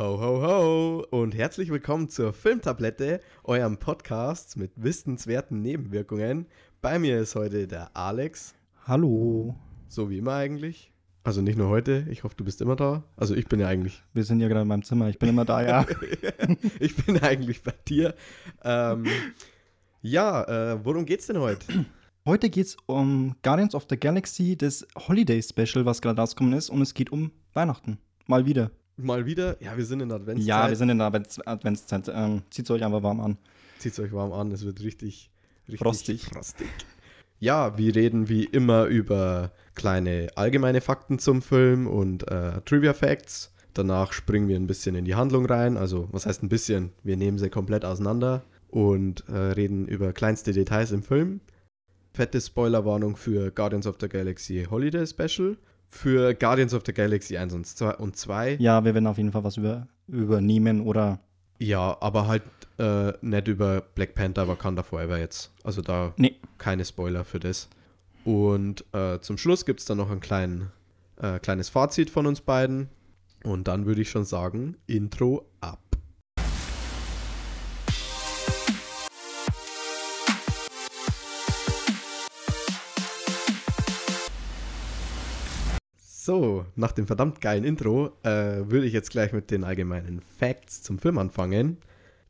Ho, ho, ho und herzlich willkommen zur Filmtablette, eurem Podcast mit wissenswerten Nebenwirkungen. Bei mir ist heute der Alex. Hallo. So wie immer eigentlich. Also nicht nur heute, ich hoffe, du bist immer da. Also ich bin ja eigentlich. Wir sind ja gerade in meinem Zimmer, ich bin immer da, ja. ich bin eigentlich bei dir. Ähm, ja, äh, worum geht's denn heute? Heute geht's um Guardians of the Galaxy, das Holiday Special, was gerade rausgekommen ist, und es geht um Weihnachten. Mal wieder. Mal wieder? Ja, wir sind in der Adventszeit. Ja, wir sind in der Advents Adventszeit. Ähm, Zieht euch einfach warm an. Zieht euch warm an, es wird richtig, richtig Frostig. frostig. Ja, wir reden wie immer über kleine allgemeine Fakten zum Film und äh, Trivia Facts. Danach springen wir ein bisschen in die Handlung rein. Also, was heißt ein bisschen? Wir nehmen sie komplett auseinander und äh, reden über kleinste Details im Film. Fette Spoilerwarnung für Guardians of the Galaxy Holiday Special. Für Guardians of the Galaxy 1 und 2. Und 2. Ja, wir werden auf jeden Fall was über, übernehmen oder. Ja, aber halt äh, nicht über Black Panther Wakanda Forever jetzt. Also da Nee. keine Spoiler für das. Und äh, zum Schluss gibt es dann noch ein klein, äh, kleines Fazit von uns beiden. Und dann würde ich schon sagen, Intro ab. So, nach dem verdammt geilen Intro äh, würde ich jetzt gleich mit den allgemeinen Facts zum Film anfangen.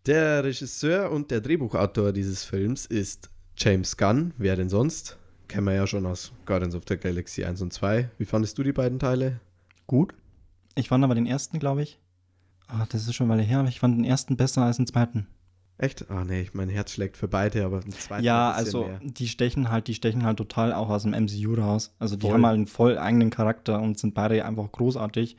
Der Regisseur und der Drehbuchautor dieses Films ist James Gunn. Wer denn sonst? Kennen wir ja schon aus Guardians of the Galaxy 1 und 2. Wie fandest du die beiden Teile? Gut. Ich fand aber den ersten, glaube ich. Ah, das ist schon eine Weile her, aber ich fand den ersten besser als den zweiten. Echt? Ah nee, mein Herz schlägt für beide, aber den zweiten Ja, also mehr. die stechen halt, die stechen halt total auch aus dem MCU raus. Also die Voll. haben halt einen voll eigenen Charakter und sind beide einfach großartig.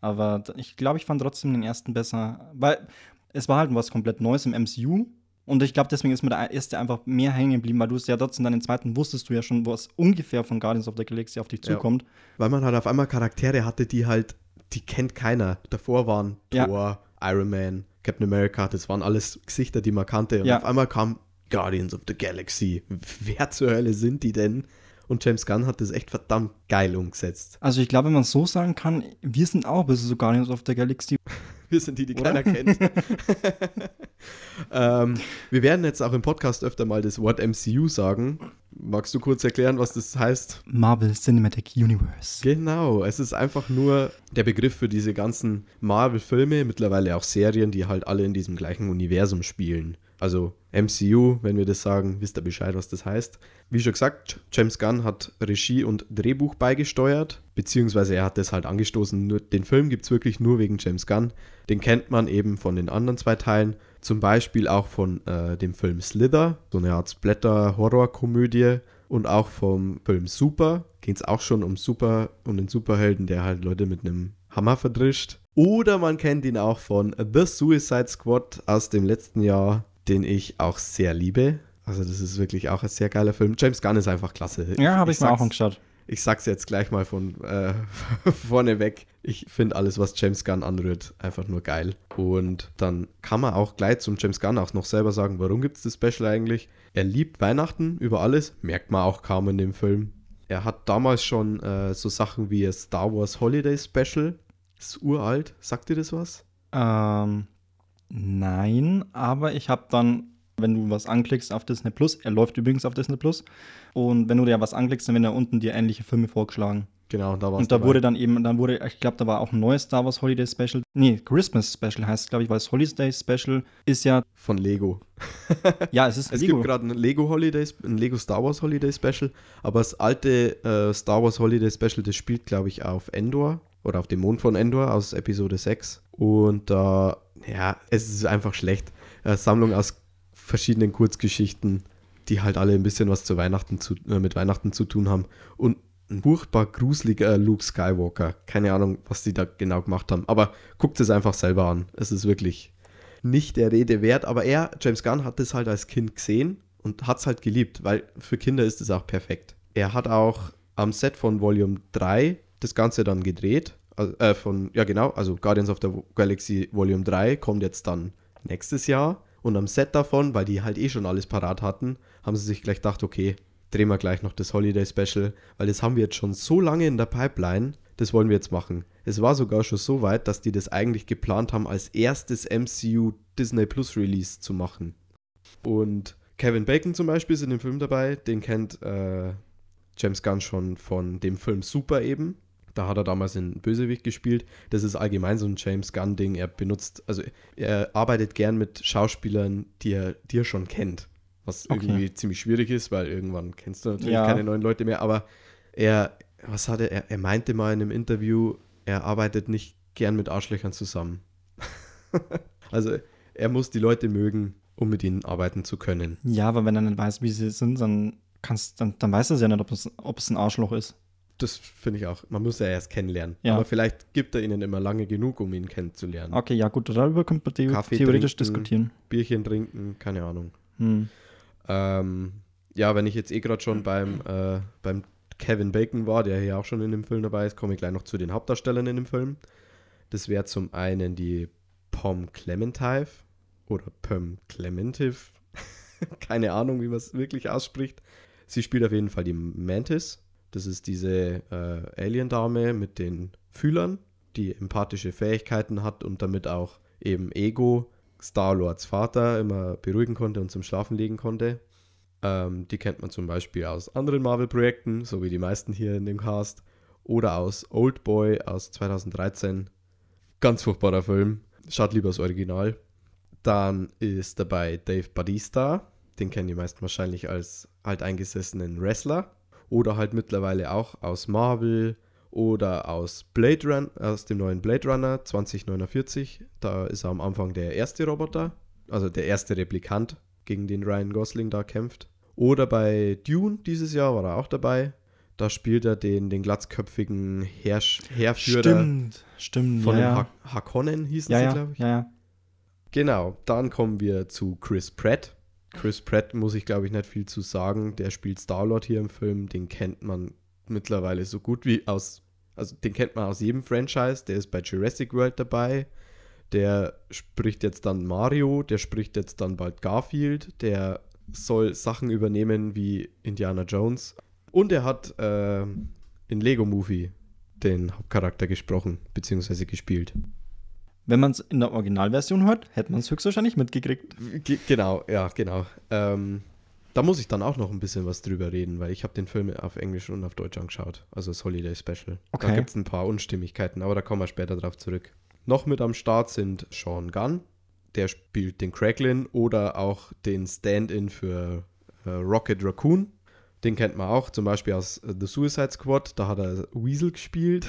Aber ich glaube, ich fand trotzdem den ersten besser, weil es war halt was komplett Neues im MCU. Und ich glaube, deswegen ist mir der erste einfach mehr hängen geblieben, weil du es ja trotzdem dann den zweiten wusstest du ja schon, was ungefähr von Guardians of the Galaxy auf dich Ja. zukommt. Weil man halt auf einmal Charaktere hatte, die halt, die kennt keiner. Davor waren Ja. Thor, Iron Man, Captain America, das waren alles Gesichter, die man kannte. Und Ja. auf einmal kam Guardians of the Galaxy. Wer zur Hölle sind die denn? Und James Gunn hat das echt verdammt geil umgesetzt. Also ich glaube, wenn man es so sagen kann, wir sind auch ein bisschen so Guardians of the Galaxy. Wir sind die, die Oder? keiner kennt. ähm, wir werden jetzt auch im Podcast öfter mal das Wort MCU sagen. Magst du kurz erklären, was das heißt? Marvel Cinematic Universe. Genau, es ist einfach nur der Begriff für diese ganzen Marvel-Filme, mittlerweile auch Serien, die halt alle in diesem gleichen Universum spielen. Also MCU, wenn wir das sagen, wisst ihr Bescheid, was das heißt. Wie schon gesagt, James Gunn hat Regie und Drehbuch beigesteuert, beziehungsweise er hat das halt angestoßen. Nur, den Film gibt es wirklich nur wegen James Gunn. Den kennt man eben von den anderen zwei Teilen, zum Beispiel auch von äh, dem Film Slither, so eine Art Splatter-Horror-Komödie und auch vom Film Super ging es auch schon um Super, um den Superhelden, der halt Leute mit einem Hammer verdrischt. Oder man kennt ihn auch von The Suicide Squad aus dem letzten Jahr, den ich auch sehr liebe. Also das ist wirklich auch ein sehr geiler Film. James Gunn ist einfach klasse. Ja, habe ich, mir auch angeschaut. Ich sag's jetzt gleich mal von äh, vorne weg. Ich finde alles, was James Gunn anrührt, einfach nur geil. Und dann kann man auch gleich zum James Gunn auch noch selber sagen, warum gibt es das Special eigentlich? Er liebt Weihnachten über alles, merkt man auch kaum in dem Film. Er hat damals schon äh, so Sachen wie das Star Wars Holiday Special. Ist uralt. Sagt dir das was? Ähm, nein, aber ich habe dann, wenn du was anklickst auf Disney Plus, er läuft übrigens auf Disney Plus, und wenn du dir was anklickst, dann werden da unten dir ähnliche Filme vorgeschlagen. Genau, da war Und da wurde dann eben, dann wurde, ich glaube, da war auch ein neues Star Wars Holiday Special. Nee, Christmas Special heißt es, glaube ich, weil das Holiday Special ist ja, von Lego. ja, es ist Es Lego. gibt gerade ein Lego Holiday, ein Lego Star Wars Holiday Special, aber das alte äh, Star Wars Holiday Special, das spielt, glaube ich, auf Endor oder auf dem Mond von Endor aus Episode 6. Und da, ja, es ist einfach schlecht. Eine Sammlung aus verschiedenen Kurzgeschichten, die halt alle ein bisschen was zu Weihnachten zu, äh, mit Weihnachten zu tun haben. Und ein furchtbar gruseliger Luke Skywalker. Keine Ahnung, was die da genau gemacht haben. Aber guckt es einfach selber an. Es ist wirklich nicht der Rede wert, aber er, James Gunn, hat das halt als Kind gesehen und hat es halt geliebt, weil für Kinder ist es auch perfekt. Er hat auch am Set von Volume 3 das Ganze dann gedreht. Also, äh, von, ja genau, also Guardians of the Galaxy Volume 3 kommt jetzt dann nächstes Jahr. Und am Set davon, weil die halt eh schon alles parat hatten, haben sie sich gleich gedacht, okay, drehen wir gleich noch das Holiday Special, weil das haben wir jetzt schon so lange in der Pipeline, das wollen wir jetzt machen. Es war sogar schon so weit, dass die das eigentlich geplant haben, als erstes MCU Disney Plus Release zu machen. Und Kevin Bacon zum Beispiel ist in dem Film dabei, den kennt äh, James Gunn schon von dem Film Super eben. Da hat er damals in Bösewicht gespielt. Das ist allgemein so ein James Gunn-Ding. Er benutzt, also er arbeitet gern mit Schauspielern, die er, die er schon kennt. Was Okay. irgendwie ziemlich schwierig ist, weil irgendwann kennst du natürlich Ja. keine neuen Leute mehr. Aber er, was hat er, er, meinte mal in einem Interview, er arbeitet nicht gern mit Arschlöchern zusammen. also er muss die Leute mögen, um mit ihnen arbeiten zu können. Ja, aber wenn er nicht weiß, wie sie sind, dann, kannst, dann, dann weiß er ja nicht, ob es, ob es ein Arschloch ist. Das finde ich auch. Man muss ja erst kennenlernen. Ja. Aber vielleicht gibt er ihnen immer lange genug, um ihn kennenzulernen. Okay, ja, gut, darüber könnte man the Kaffee theoretisch trinken. diskutieren. Bierchen trinken, keine Ahnung. Hm. Ähm, ja, wenn ich jetzt eh gerade schon beim, äh, beim Kevin Bacon war, der hier auch schon in dem Film dabei ist, komme ich gleich noch zu den Hauptdarstellern in dem Film. Das wäre zum einen die Pom Clementive oder Pom Clementive. keine Ahnung, wie man es wirklich ausspricht. Sie spielt auf jeden Fall die Mantis. Das ist diese äh, Alien-Dame mit den Fühlern, die empathische Fähigkeiten hat und damit auch eben Ego, Star-Lords Vater, immer beruhigen konnte und zum Schlafen legen konnte. Ähm, die kennt man zum Beispiel aus anderen Marvel-Projekten, so wie die meisten hier in dem Cast. Oder aus Old Boy aus 2013. Ganz furchtbarer Film. Schaut lieber das Original. Dann ist dabei Dave Bautista. Den kennen die meisten wahrscheinlich als alteingesessenen Wrestler. Oder halt mittlerweile auch aus Marvel oder aus Blade Run, aus dem neuen Blade Runner 2049. Da ist er am Anfang der erste Roboter, also der erste Replikant, gegen den Ryan Gosling da kämpft. Oder bei Dune dieses Jahr war er auch dabei. Da spielt er den, den glatzköpfigen Herrsch, Heerführer Stimmt, stimmt. von ja, den ja. ha Hakonnen, hießen ja, sie, glaube ich. ja, ja. Genau, dann kommen wir zu Chris Pratt. Chris Pratt muss ich, glaube ich, nicht viel zu sagen. Der spielt Star-Lord hier im Film. Den kennt man mittlerweile so gut wie aus, also den kennt man aus jedem Franchise. Der ist bei Jurassic World dabei. Der spricht jetzt dann Mario. Der spricht jetzt dann bald Garfield. Der soll Sachen übernehmen wie Indiana Jones. Und er hat ähm, in Lego Movie den Hauptcharakter gesprochen, beziehungsweise gespielt. Wenn man es in der Originalversion hört, hätte man es höchstwahrscheinlich mitgekriegt. Ge genau, ja, genau. Ähm, da muss ich dann auch noch ein bisschen was drüber reden, weil ich habe den Film auf Englisch und auf Deutsch angeschaut. Also das Holiday Special. Da Okay. gibt es ein paar Unstimmigkeiten, aber da kommen wir später drauf zurück. Noch mit am Start sind Sean Gunn. Der spielt den Cracklin oder auch den Stand-in für äh, Rocket Raccoon. Den kennt man auch, zum Beispiel aus äh, The Suicide Squad. Da hat er Weasel gespielt.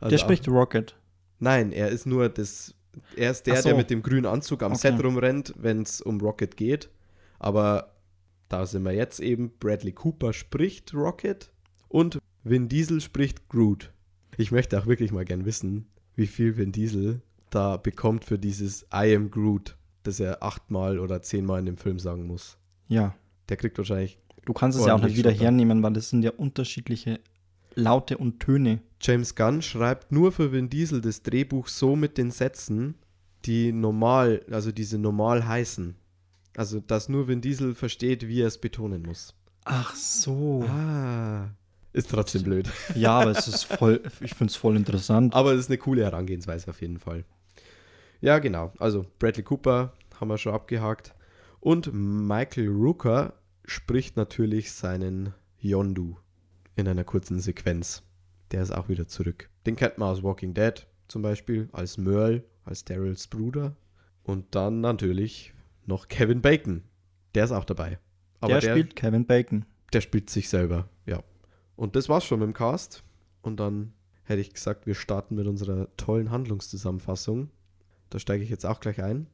Also Der spricht Rocket. Nein, er ist nur das. Er ist der, so. der mit dem grünen Anzug am Okay. Set rumrennt, wenn es um Rocket geht. Aber da sind wir jetzt eben. Bradley Cooper spricht Rocket und Vin Diesel spricht Groot. Ich möchte auch wirklich mal gern wissen, wie viel Vin Diesel da bekommt für dieses I am Groot, das er achtmal oder zehnmal in dem Film sagen muss. Ja. Der kriegt wahrscheinlich. Du kannst es ja auch nicht wieder hernehmen, weil das sind ja unterschiedliche Laute und Töne. James Gunn schreibt nur für Vin Diesel das Drehbuch so mit den Sätzen, die normal, also diese normal heißen. Also, dass nur Vin Diesel versteht, wie er es betonen muss. Ach so. Ah. Ist trotzdem blöd. Ja, aber es ist voll, ich finde es voll interessant. Aber es ist eine coole Herangehensweise auf jeden Fall. Ja, genau. Also, Bradley Cooper haben wir schon abgehakt. Und Michael Rooker spricht natürlich seinen Yondu in einer kurzen Sequenz. Der ist auch wieder zurück. Den kennt man aus Walking Dead zum Beispiel, als Merle, als Daryls Bruder. Und dann natürlich noch Kevin Bacon. Der ist auch dabei. der, spielt Kevin Bacon. der spielt sich selber, ja. Und das war's schon mit dem Cast. Und dann hätte ich gesagt, wir starten mit unserer tollen Handlungszusammenfassung. Da steige ich jetzt auch gleich ein.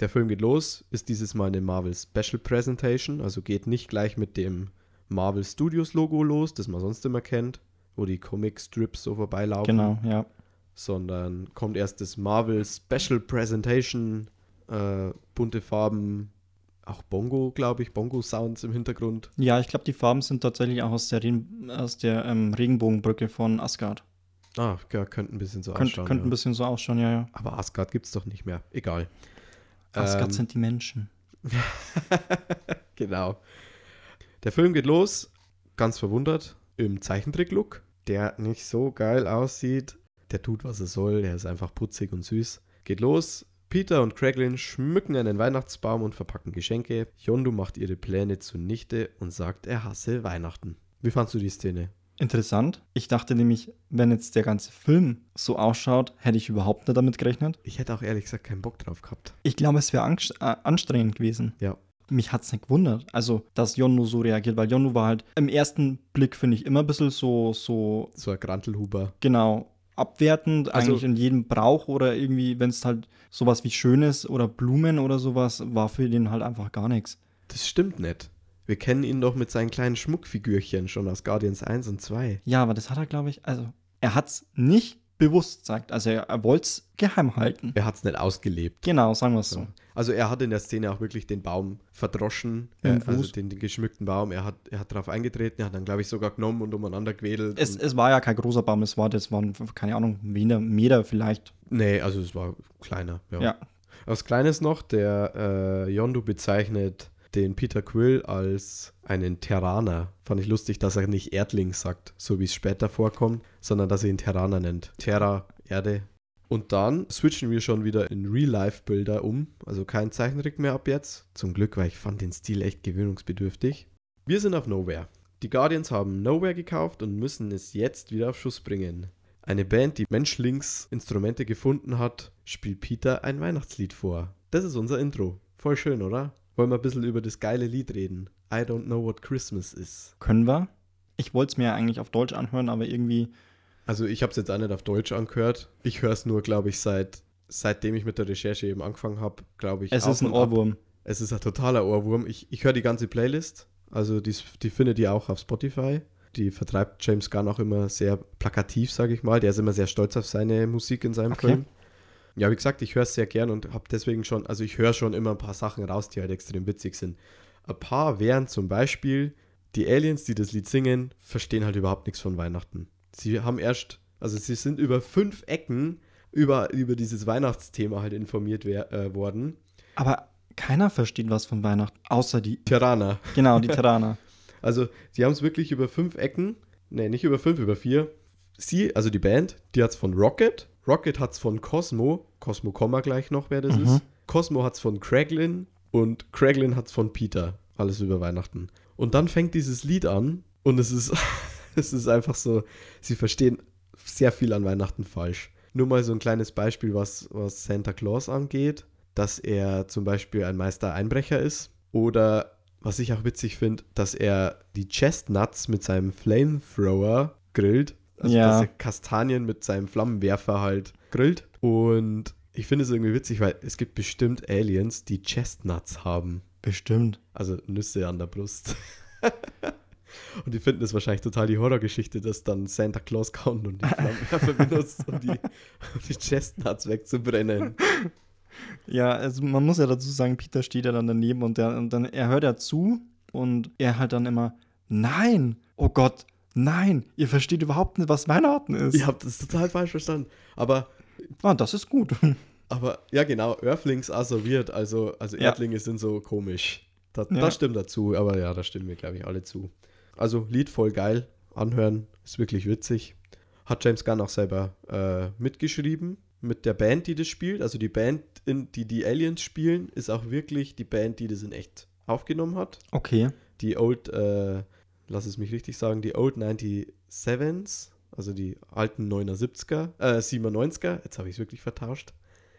Der Film geht los, ist dieses Mal eine Marvel Special Presentation, also geht nicht gleich mit dem Marvel Studios Logo los, das man sonst immer kennt, wo die Comic Strips so vorbeilaufen Genau, ja. sondern kommt erst das Marvel Special Presentation, äh, bunte Farben, auch Bongo, glaube ich, Bongo-Sounds im Hintergrund. Ja, ich glaube, die Farben sind tatsächlich auch aus der, Regen- aus der ähm, Regenbogenbrücke von Asgard. Ah, ja, könnte ein bisschen so Könnt, ausschauen. könnte ein ja. bisschen so ausschauen, ja, ja. Aber Asgard gibt es doch nicht mehr. Egal. Asgard Ähm, sind die Menschen. genau. Der Film geht los, ganz verwundert, im Zeichentrick-Look. Der nicht so geil aussieht. Der tut, was er soll. Der ist einfach putzig und süß. Geht los. Peter und Craiglin schmücken einen Weihnachtsbaum und verpacken Geschenke. Yondu macht ihre Pläne zunichte und sagt, er hasse Weihnachten. Wie fandst du die Szene? Interessant. Ich dachte nämlich, wenn jetzt der ganze Film so ausschaut, hätte ich überhaupt nicht damit gerechnet. Ich hätte auch ehrlich gesagt keinen Bock drauf gehabt. Ich glaube, es wäre äh, anstrengend gewesen. Ja. Mich hat es nicht gewundert, also dass Jonnu so reagiert, weil Jonnu war halt im ersten Blick, finde ich, immer ein bisschen so, so. So ein Grantelhuber. Genau, abwertend, Also- eigentlich in jedem Brauch oder irgendwie, wenn es halt sowas wie Schönes oder Blumen oder sowas, war für den halt einfach gar nichts. Das stimmt nicht. Wir kennen ihn doch mit seinen kleinen Schmuckfigürchen schon aus Guardians 1 und 2. Ja, aber das hat er, glaube ich, also er hat es nicht bewusst gesagt, also er, er wollte es geheim halten. Er hat es nicht ausgelebt. Genau, sagen wir es so. Also er hat in der Szene auch wirklich den Baum verdroschen, äh, also den, den geschmückten Baum. Er hat, er hat darauf eingetreten, er hat dann, glaube ich, sogar genommen und umeinander gewedelt. Es, es war ja kein großer Baum, es war, das waren, keine Ahnung, Meter, Meter vielleicht. nee, also es war kleiner. Ja. Ja. Was Kleines noch, der äh, Yondu bezeichnet den Peter Quill als einen Terraner. Fand ich lustig, dass er nicht Erdling sagt, so wie es später vorkommt, sondern dass er ihn Terraner nennt. Terra, Erde. Und dann switchen wir schon wieder in Real-Life-Bilder um. Also kein Zeichentrick mehr ab jetzt. Zum Glück, weil ich fand den Stil echt gewöhnungsbedürftig. Wir sind auf Nowhere. Die Guardians haben Nowhere gekauft und müssen es jetzt wieder auf Schuss bringen. Eine Band, die Menschlingsinstrumente gefunden hat, spielt Peter ein Weihnachtslied vor. Das ist unser Intro. Voll schön, oder? Wollen wir ein bisschen über das geile Lied reden? I don't know what Christmas is. Können wir? Ich wollte es mir ja eigentlich auf Deutsch anhören, aber irgendwie, Also ich habe es jetzt auch nicht auf Deutsch angehört. Ich höre es nur, glaube ich, seit seitdem ich mit der Recherche eben angefangen habe, glaube ich. es ist ein und ab. Ohrwurm. Es ist ein totaler Ohrwurm. Ich, ich höre die ganze Playlist. Also die, die findet ihr auch auf Spotify. Die vertreibt James Gunn auch immer sehr plakativ, sage ich mal. Der ist immer sehr stolz auf seine Musik in seinem Okay. Film. Ja, wie gesagt, ich höre es sehr gern und habe deswegen schon, also ich höre schon immer ein paar Sachen raus, die halt extrem witzig sind. Ein paar wären zum Beispiel, die Aliens, die das Lied singen, verstehen halt überhaupt nichts von Weihnachten. Sie haben erst, also sie sind über fünf Ecken über, über dieses Weihnachtsthema halt informiert äh, worden. Aber keiner versteht was von Weihnachten, außer die, Tirana. genau, die Terraner. Also, sie haben es wirklich über fünf Ecken, nee, nicht über fünf, über vier. Sie, also die Band, die hat es von Rocket. Rocket hat es von Cosmo. Cosmo wir gleich noch, wer das Mhm. ist. Cosmo hat es von Craiglin und Craiglin hat es von Peter. Alles über Weihnachten. Und dann fängt dieses Lied an und es ist, es ist einfach so, sie verstehen sehr viel an Weihnachten falsch. Nur mal so ein kleines Beispiel, was, was Santa Claus angeht, dass er zum Beispiel ein Meister Einbrecher ist oder was ich auch witzig finde, dass er die Chestnuts mit seinem Flamethrower grillt. Also Ja. dass er Kastanien mit seinem Flammenwerfer halt grillt. Und ich finde es irgendwie witzig, weil es gibt bestimmt Aliens, die Chestnuts haben. Bestimmt. Also Nüsse an der Brust. und die finden es wahrscheinlich total die Horrorgeschichte, dass dann Santa Claus kommt und die Flammenwerfer benutzt, um die, um die Chestnuts wegzubrennen. Ja, also man muss ja dazu sagen, Peter steht ja dann daneben und, der, und dann, er hört ja zu und er halt dann immer, nein, oh Gott, nein, ihr versteht überhaupt nicht, was Weihnachten ist. Ihr habt das total falsch verstanden. Aber Ah, das ist gut. Aber ja, genau, Earthlings weird, also, also Ja. Erdlinge sind so komisch. Das, Ja. das stimmt dazu, aber ja, da stimmen wir, glaube ich, alle zu. Also, Lied voll geil, anhören, ist wirklich witzig. Hat James Gunn auch selber äh, mitgeschrieben mit der Band, die das spielt. Also die Band, in, die die Aliens spielen, ist auch wirklich die Band, die das in echt aufgenommen hat. Okay. Die Old, äh, lass es mich richtig sagen, die Old 97s, also die alten 79er, äh, 97er, jetzt habe ich es wirklich vertauscht.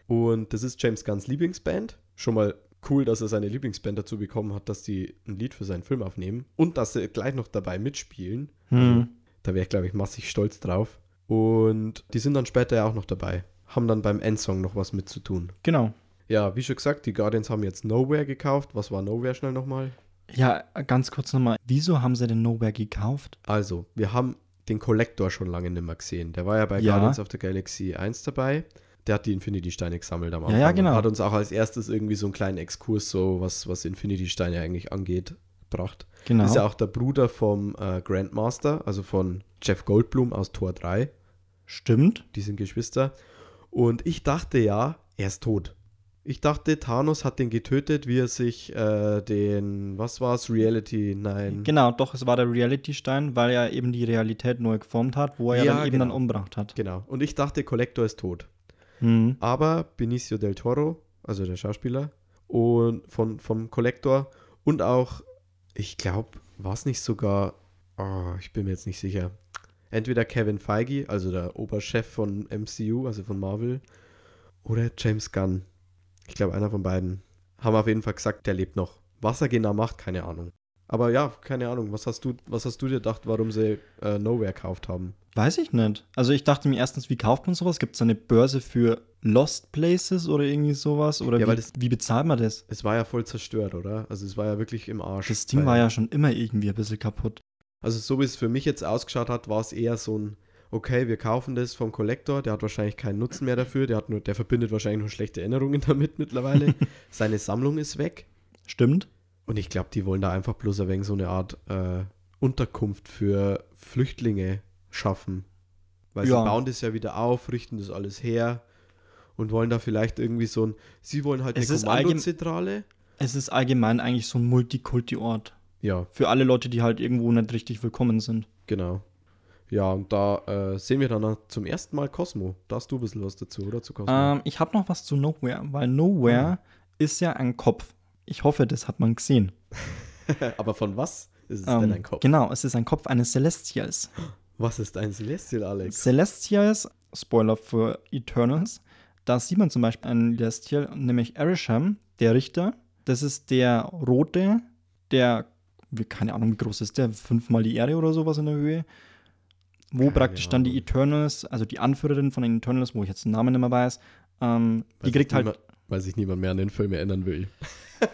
Und das ist James Gunns Lieblingsband. Schon mal cool, dass er seine Lieblingsband dazu bekommen hat, dass die ein Lied für seinen Film aufnehmen und dass sie gleich noch dabei mitspielen. Hm. Da wäre ich, glaube ich, massig stolz drauf. Und die sind dann später ja auch noch dabei. Haben dann beim Endsong noch was mit zu tun. Genau. Ja, wie schon gesagt, die Guardians haben jetzt Nowhere gekauft. Was war Nowhere schnell nochmal? Ja, ganz kurz nochmal. Wieso haben sie den Nowhere gekauft? Also, wir haben den Collector schon lange nicht mehr gesehen. Der war ja bei Ja. Guardians of the Galaxy 1 dabei. Der hat die Infinity-Steine gesammelt am Ja, Anfang. ja, genau. Und Hat uns auch als erstes irgendwie so einen kleinen Exkurs, so was, was Infinity-Steine eigentlich angeht, gebracht. Genau. Ist ja auch der Bruder vom äh, Grandmaster, also von Jeff Goldblum aus Tor 3. Stimmt. Die sind Geschwister. Und ich dachte ja, er ist tot. Ich dachte, Thanos hat den getötet, wie er sich äh, den, was war's, Reality, nein. Genau, doch, es war der Reality-Stein, weil er eben die Realität neu geformt hat, wo er Ja, dann eben dann genau. umgebracht hat. Genau. Und ich dachte, Collector ist tot. Mhm. Aber Benicio del Toro, also der Schauspieler, und von, vom Collector und auch, ich glaube, war es nicht sogar, oh, ich bin mir jetzt nicht sicher, entweder Kevin Feige, also der Oberchef von MCU, also von Marvel, oder James Gunn. Ich glaube, einer von beiden. Haben auf jeden Fall gesagt, der lebt noch. Was er genau macht, keine Ahnung. Aber ja, keine Ahnung. Was hast du, was hast du dir gedacht, warum sie äh, Nowhere gekauft haben? Weiß ich nicht. Also ich dachte mir erstens, wie kauft man sowas? Gibt es eine Börse für Lost Places oder irgendwie sowas? Oder Ja, wie, das- wie bezahlt man das? Es war ja voll zerstört, oder? Also es war ja wirklich im Arsch. Das Ding war ja schon immer irgendwie ein bisschen kaputt. Also so wie es für mich jetzt ausgeschaut hat, war es eher so ein, okay, wir kaufen das vom Collector, der hat wahrscheinlich keinen Nutzen mehr dafür, der, hat nur, der verbindet wahrscheinlich nur schlechte Erinnerungen damit mittlerweile. Seine Sammlung ist weg. Stimmt? Und ich glaube, die wollen da einfach bloß ein wenig so eine Art äh, Unterkunft für Flüchtlinge schaffen. Weil Ja. sie bauen das ja wieder auf, richten das alles her und wollen da vielleicht irgendwie so ein, sie wollen halt Es eine Kommandozentrale. Es ist allgemein eigentlich so ein Multikulti-Ort. Ja, Für alle Leute, die halt irgendwo nicht richtig willkommen sind. Genau. Ja, und da äh, sehen wir dann zum ersten Mal Cosmo. Da hast du ein bisschen was dazu, oder? Zu Cosmo. Ähm, ich habe noch was zu Nowhere, weil Nowhere ist ja ein Kopf. Ich hoffe, das hat man gesehen. Aber von was ist es Ähm, denn ein Kopf? Genau, es ist ein Kopf eines Celestials. Was ist ein Celestial, Alex? Celestials, Spoiler für Eternals, da sieht man zum Beispiel einen Celestial, nämlich Erisham, der Richter. Das ist der rote, der, keine Ahnung, wie groß ist der, fünfmal die Erde oder sowas in der Höhe. Wo Keine praktisch dann die. Eternals, also die Anführerin von den Eternals, wo ich jetzt den Namen nicht mehr weiß, ähm, die kriegt halt. niemand- Weil sich niemand mehr an den Film erinnern will.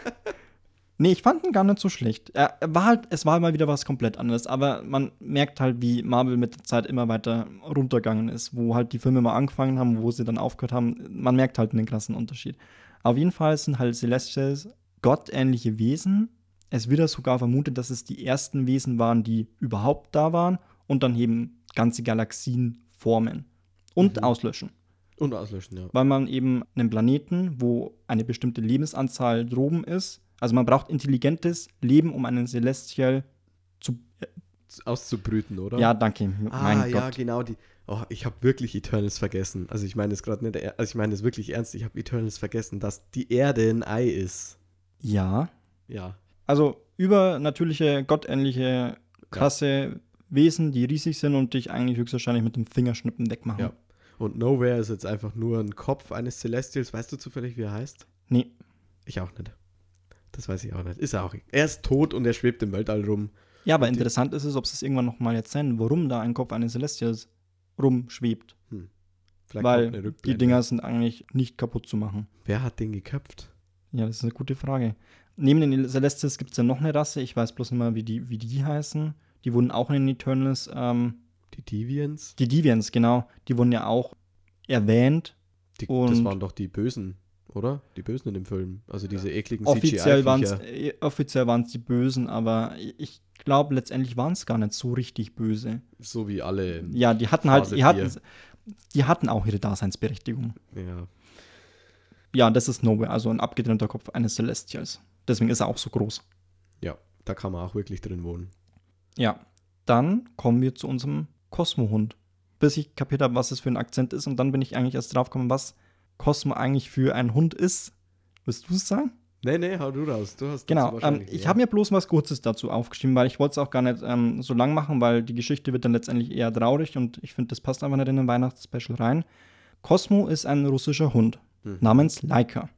Nee, ich fand ihn gar nicht so schlecht. Er war halt, es war mal wieder was komplett anderes, aber man merkt halt, wie Marvel mit der Zeit immer weiter runtergegangen ist, wo halt die Filme mal angefangen haben, wo sie dann aufgehört haben. Man merkt halt einen krassen Unterschied. Auf jeden Fall sind halt Celestials gottähnliche Wesen. Es wird ja sogar vermutet, dass es die ersten Wesen waren, die überhaupt da waren und dann eben ganze Galaxien formen und Mhm. auslöschen Und auslöschen, ja. weil man eben einen Planeten, wo eine bestimmte Lebensanzahl droben ist, also man braucht intelligentes Leben, um einen Celestial zu. Auszubrüten, oder? Ja, danke. Ah, mein ja, Gott. genau. Die, oh, ich habe wirklich Eternals vergessen. Also ich meine das gerade nicht, er- also ich meine das wirklich ernst. Ich habe Eternals vergessen, dass die Erde ein Ei ist. Ja. Ja. Also übernatürliche, gottähnliche, krasse Wesen, die riesig sind und dich eigentlich höchstwahrscheinlich mit dem Fingerschnippen wegmachen. Ja. Und Nowhere ist jetzt einfach nur ein Kopf eines Celestials. Weißt du zufällig, wie er heißt? Nee. Ich auch nicht. Das weiß ich auch nicht. Ist er auch. Er ist tot und er schwebt im Weltall rum. Ja, aber interessant ist es, ob sie es irgendwann noch mal erzählen, warum da ein Kopf eines Celestials rumschwebt. Vielleicht weil die. Dinger sind eigentlich nicht kaputt zu machen. Wer hat den geköpft? Ja, das ist eine gute Frage. Neben den Celestials gibt es ja noch eine Rasse, ich weiß bloß nicht mal, wie die, wie die heißen. Die wurden auch in den Eternals, ähm, Die Deviants? die Deviants, genau, die wurden ja auch erwähnt. Die, das waren doch die Bösen, oder? Die Bösen in dem Film. Also diese ekligen Offiziell waren es CGI-Viecher. offiziell waren's die Bösen, aber ich glaube, letztendlich waren es gar nicht so richtig böse. So wie alle. Ja, die hatten halt, Phase die hatten, die hatten auch ihre Daseinsberechtigung. ja. Ja, das ist Nowhere, also ein abgetrennter Kopf eines Celestials. Deswegen ist er auch so groß. Ja, da kann man auch wirklich drin wohnen. Ja, dann kommen wir zu unserem Cosmo-Hund. Bis ich kapiert habe, was es für ein Akzent ist. Und dann bin ich eigentlich erst drauf gekommen, was Cosmo eigentlich für ein Hund ist. Willst du es sagen? Nee, nee, hau du raus. Du hast Genau. Ähm, ich mehr. habe mir bloß was Kurzes dazu aufgeschrieben, weil ich wollte es auch gar nicht ähm, so lang machen, weil die Geschichte wird dann letztendlich eher traurig und ich finde, das passt einfach nicht in ein Weihnachtsspecial rein. Cosmo ist ein russischer Hund Mhm. namens Laika.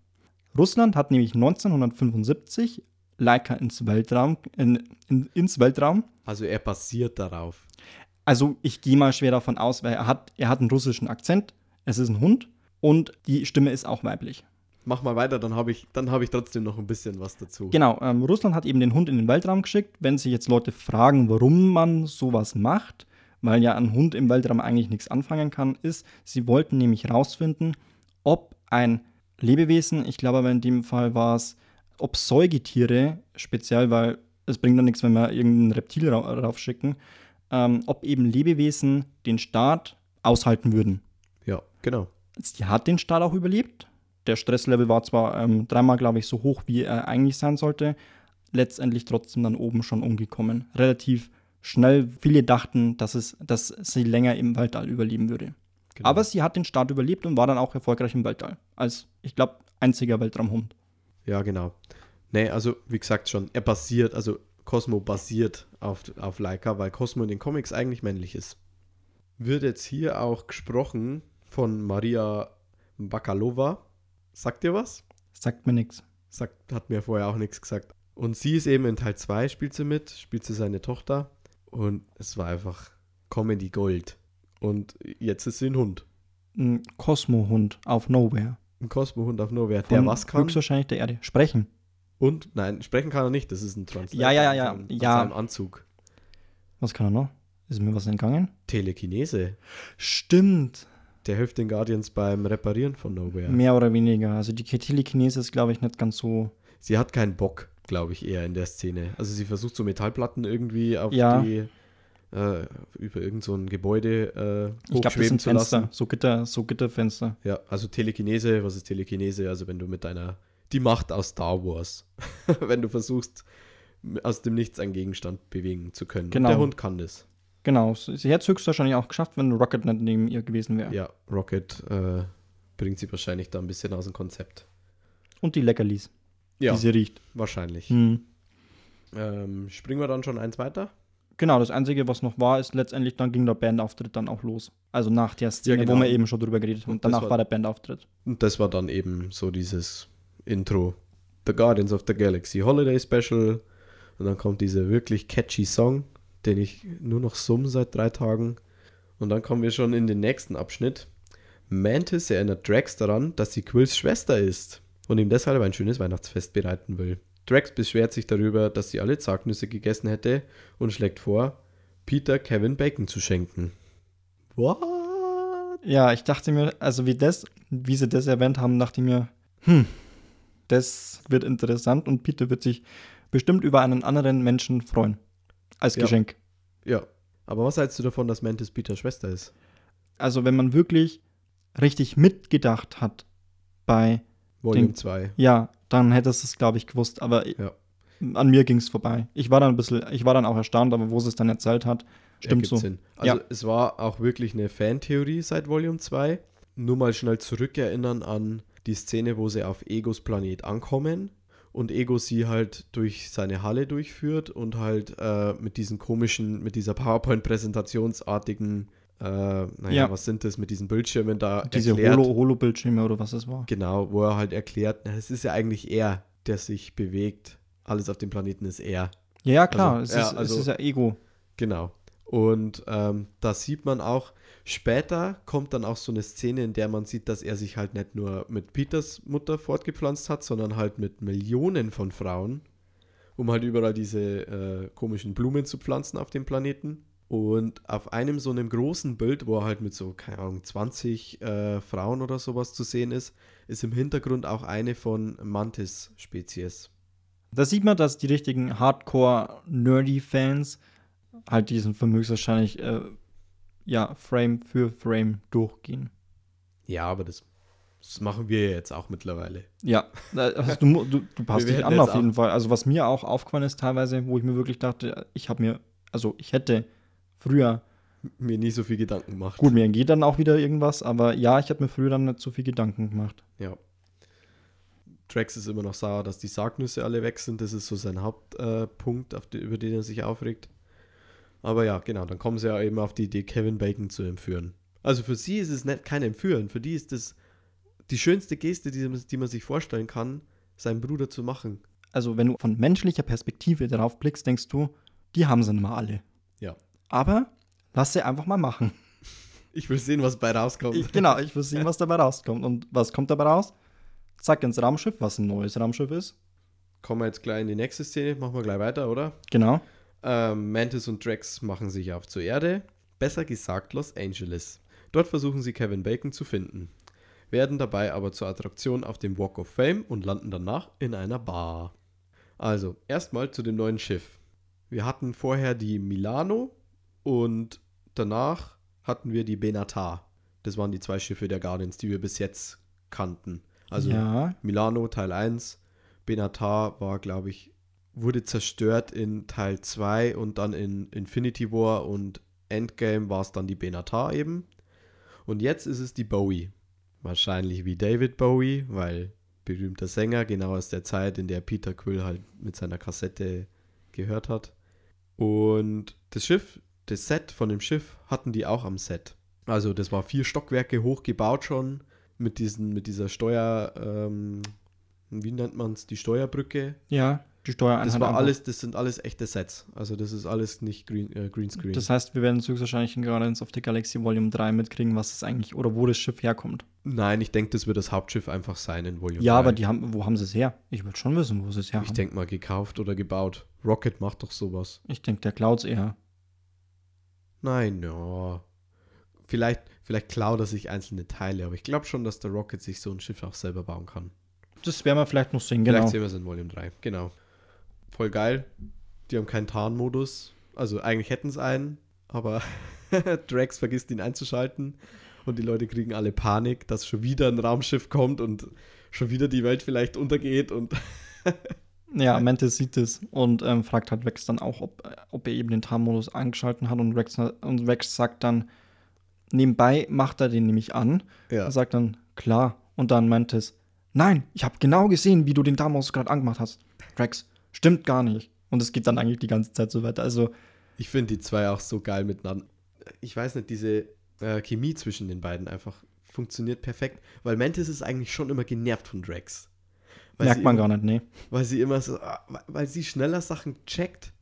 Russland hat nämlich 1975 Laika ins Weltraum, in, in, ins Weltraum Also er basiert darauf. Also ich gehe mal schwer davon aus, weil er hat, er hat einen russischen Akzent, es ist ein Hund und die Stimme ist auch weiblich. Mach mal weiter, dann habe ich, dann hab ich trotzdem noch ein bisschen was dazu. Genau, ähm, Russland hat eben den Hund in den Weltraum geschickt. Wenn sich jetzt Leute fragen, warum man sowas macht, weil ja ein Hund im Weltraum eigentlich nichts anfangen kann, ist, sie wollten nämlich rausfinden, ob ein Lebewesen, ich glaube aber in dem Fall war es, ob Säugetiere, speziell, weil es bringt dann nichts, wenn wir irgendein Reptil ra raufschicken, ähm, ob eben Lebewesen den Start aushalten würden. Ja, genau. Sie hat den Start auch überlebt. der Stresslevel war zwar ähm, dreimal, glaube ich, so hoch, wie er eigentlich sein sollte, letztendlich trotzdem dann oben schon umgekommen. Relativ schnell. Viele dachten, dass, es, dass sie länger im Weltall überleben würde. Genau. Aber sie hat den Start überlebt und war dann auch erfolgreich im Weltall. Als, ich glaube, einziger Weltraumhund. Ja, genau. Nee, also wie gesagt schon, er basiert, also Cosmo basiert auf, auf Laika, weil Cosmo in den Comics eigentlich männlich ist. Wird jetzt hier auch gesprochen von Maria Bakalova. Sagt ihr was? Sagt mir nichts. Sagt, hat mir vorher auch nichts gesagt. Und sie ist eben in Teil 2, spielt sie mit, spielt sie seine Tochter. Und es war einfach Comedy Gold. Und jetzt ist sie ein Hund. Ein Cosmo-Hund auf Nowhere. Ein Cosmo-Hund auf Nowhere, der was kann. Höchstwahrscheinlich der Erde. Sprechen. Und, nein, sprechen kann er nicht, das ist ein Translator. Ja, ja, ja, ja. an seinem- Ja. Seinem Anzug. Was kann er noch? Ist mir was entgangen? Telekinese. Stimmt. Der hilft den Guardians beim Reparieren von Nowhere. Mehr oder weniger. Also die Telekinese ist, glaube ich, nicht ganz so. Sie hat keinen Bock, glaube ich, eher in der Szene. Also sie versucht so Metallplatten irgendwie auf Ja. die äh, über irgend so ein Gebäude äh, Ich glaube, das sind zu Fenster. lassen. So Gitter, so Gitterfenster. Ja, also Telekinese, was ist Telekinese? Also wenn du mit deiner die Macht aus Star Wars, wenn du versuchst aus dem Nichts einen Gegenstand bewegen zu können. Und Genau. Der Hund kann das. Genau. Sie hätte es höchstwahrscheinlich auch geschafft, wenn Rocket nicht neben ihr gewesen wäre. Ja, Rocket äh, bringt sie wahrscheinlich da ein bisschen aus dem Konzept. Und die Leckerlis, Ja, die sie riecht. wahrscheinlich. Hm. Ähm, springen wir dann schon eins weiter? Genau, das Einzige, was noch war, ist letztendlich, dann ging der Bandauftritt dann auch los. Also nach der Szene, genau. wo wir eben schon drüber geredet haben. Und Danach war- war der Bandauftritt. Und das war dann eben so dieses Intro. The Guardians of the Galaxy Holiday Special. Und dann kommt dieser wirklich catchy Song, den ich nur noch summe seit drei Tagen. Und dann kommen wir schon in den nächsten Abschnitt. Mantis erinnert Drax daran, dass sie Quills Schwester ist und ihm deshalb ein schönes Weihnachtsfest bereiten will. Drax beschwert sich darüber, dass sie alle Zagnüsse gegessen hätte und schlägt vor, Peter Kevin Bacon zu schenken. What? Ja, ich dachte mir, also wie das, wie sie das erwähnt haben, dachte ich mir, hm, das wird interessant und Peter wird sich bestimmt über einen anderen Menschen freuen. Als Ja. Geschenk. Ja. Aber was hältst du davon, dass Mantis Peters Schwester ist? Also wenn man wirklich richtig mitgedacht hat bei, Volume Den- 2. ja, dann hättest du es, glaube ich, gewusst. Aber Ja. an mir ging es vorbei. Ich war dann ein bisschen, ich war dann auch erstaunt, aber wo sie es dann erzählt hat, stimmt so. Sinn. Also Ja. es war auch wirklich eine Fantheorie seit Volume 2. Nur mal schnell zurückerinnern an die Szene, wo sie auf Egos Planet ankommen und Ego sie halt durch seine Halle durchführt und halt äh, mit diesen komischen, mit dieser PowerPoint-Präsentationsartigen, äh, naja, Ja. was sind das mit diesen Bildschirmen da Diese erklärt. Holo- Holo-Bildschirme oder was es war. Genau, wo er halt erklärt, na, es ist ja eigentlich er, der sich bewegt. Alles auf dem Planeten ist er. Ja, ja, klar. Also, es, ja, ist, also- es ist ja Ego. Genau. Und ähm, da sieht man auch, später kommt dann auch so eine Szene, in der man sieht, dass er sich halt nicht nur mit Peters Mutter fortgepflanzt hat, sondern halt mit Millionen von Frauen, um halt überall diese äh, komischen Blumen zu pflanzen auf dem Planeten. Und auf einem so einem großen Bild, wo er halt mit so, keine Ahnung, 20 äh, Frauen oder sowas zu sehen ist, ist im Hintergrund auch eine von Mantis-Spezies. Da sieht man, dass die richtigen Hardcore-Nerdy-Fans halt diesen Film höchstwahrscheinlich äh, ja, Frame für Frame durchgehen. Ja, aber das, das machen wir jetzt auch mittlerweile. Ja, also du, du, du passt dich an auf jeden Fall. Also was mir auch aufgefallen ist teilweise, wo ich mir wirklich dachte, ich habe mir, also ich hätte früher, Mir nie so viel Gedanken gemacht. gut, mir geht dann auch wieder irgendwas, aber ja, ich habe mir früher dann nicht so viel Gedanken gemacht. Ja. Drax ist immer noch sauer, dass die Sargnüsse alle weg sind. Das ist so sein Hauptpunkt, äh, die, über den er sich aufregt. Aber ja, genau, dann kommen sie ja eben auf die Idee, Kevin Bacon zu entführen. Also für sie ist es nicht kein Entführen. Für die ist das die schönste Geste, die, die man sich vorstellen kann, seinen Bruder zu machen. Also wenn du von menschlicher Perspektive darauf blickst, denkst du, die haben sie nicht mal alle. Aber lass sie einfach mal machen. Ich will sehen, was bei rauskommt. Ich, genau, ich will sehen, was dabei rauskommt. Und was kommt dabei raus? Zack, ins Raumschiff, was ein neues Raumschiff ist. Kommen wir jetzt gleich in die nächste Szene. Machen wir gleich weiter, oder? Genau. Ähm, Mantis und Drax machen sich auf zur Erde, besser gesagt Los Angeles. Dort versuchen sie Kevin Bacon zu finden, werden dabei aber zur Attraktion auf dem Walk of Fame und landen danach in einer Bar. Also, erstmal zu dem neuen Schiff. Wir hatten vorher die Milano und danach hatten wir die Benatar. Das waren die zwei Schiffe der Guardians, die wir bis jetzt kannten. Also ja, Milano Teil 1, Benatar war, glaube ich, wurde zerstört in Teil 2 und dann in Infinity War und Endgame war es dann die Benatar eben. Und jetzt ist es die Bowie. Wahrscheinlich wie David Bowie, weil berühmter Sänger, genau aus der Zeit, in der Peter Quill halt mit seiner Kassette gehört hat. Und das Schiff, das Set von dem Schiff hatten die auch am Set. Also das war vier Stockwerke hoch gebaut schon mit diesen, mit dieser Steuer, ähm, wie nennt man es, die Steuerbrücke. ja, die Steuereinheit. Das war alles, das sind alles echte Sets. Also das ist alles nicht Green, äh, Greenscreen. Das heißt, wir werden höchstwahrscheinlich in Guardians of the Galaxy Volume 3 mitkriegen, was es eigentlich oder wo das Schiff herkommt. Nein, ich denke, das wird das Hauptschiff einfach sein in Volume Ja, 3. aber die haben, wo haben sie es her? Ich würde schon wissen, wo sie es her Ich denke mal gekauft oder gebaut. Rocket macht doch sowas. Ich denke, der klaut's eher. Nein, ja. Vielleicht, vielleicht klaut er sich einzelne Teile, aber ich glaube schon, dass der Rocket sich so ein Schiff auch selber bauen kann. Das werden wir vielleicht noch sehen, Vielleicht genau. sehen wir es in Volume 3. Genau. Voll geil. Die haben keinen Tarnmodus. Also eigentlich hätten es einen, aber Drax vergisst ihn einzuschalten und die Leute kriegen alle Panik, dass schon wieder ein Raumschiff kommt und schon wieder die Welt vielleicht untergeht und Ja, Mantis sieht es und ähm, fragt halt Rex dann auch, ob, äh, ob er eben den Tarnmodus angeschalten hat und Rex, und Rex sagt dann, nebenbei macht er den nämlich an. ja. Er sagt dann, klar. Und dann Mantis, nein, ich habe genau gesehen, wie du den Tarnmodus gerade angemacht hast. Rex, stimmt gar nicht. Und es geht dann eigentlich die ganze Zeit so weiter. Also, Ich finde die zwei auch so geil miteinander. Ich weiß nicht, diese äh, Chemie zwischen den beiden einfach funktioniert perfekt, weil Mantis ist eigentlich schon immer genervt von Drax. Merkt man immer, gar nicht, nee. Weil sie immer so, ah, weil sie schneller Sachen checkt,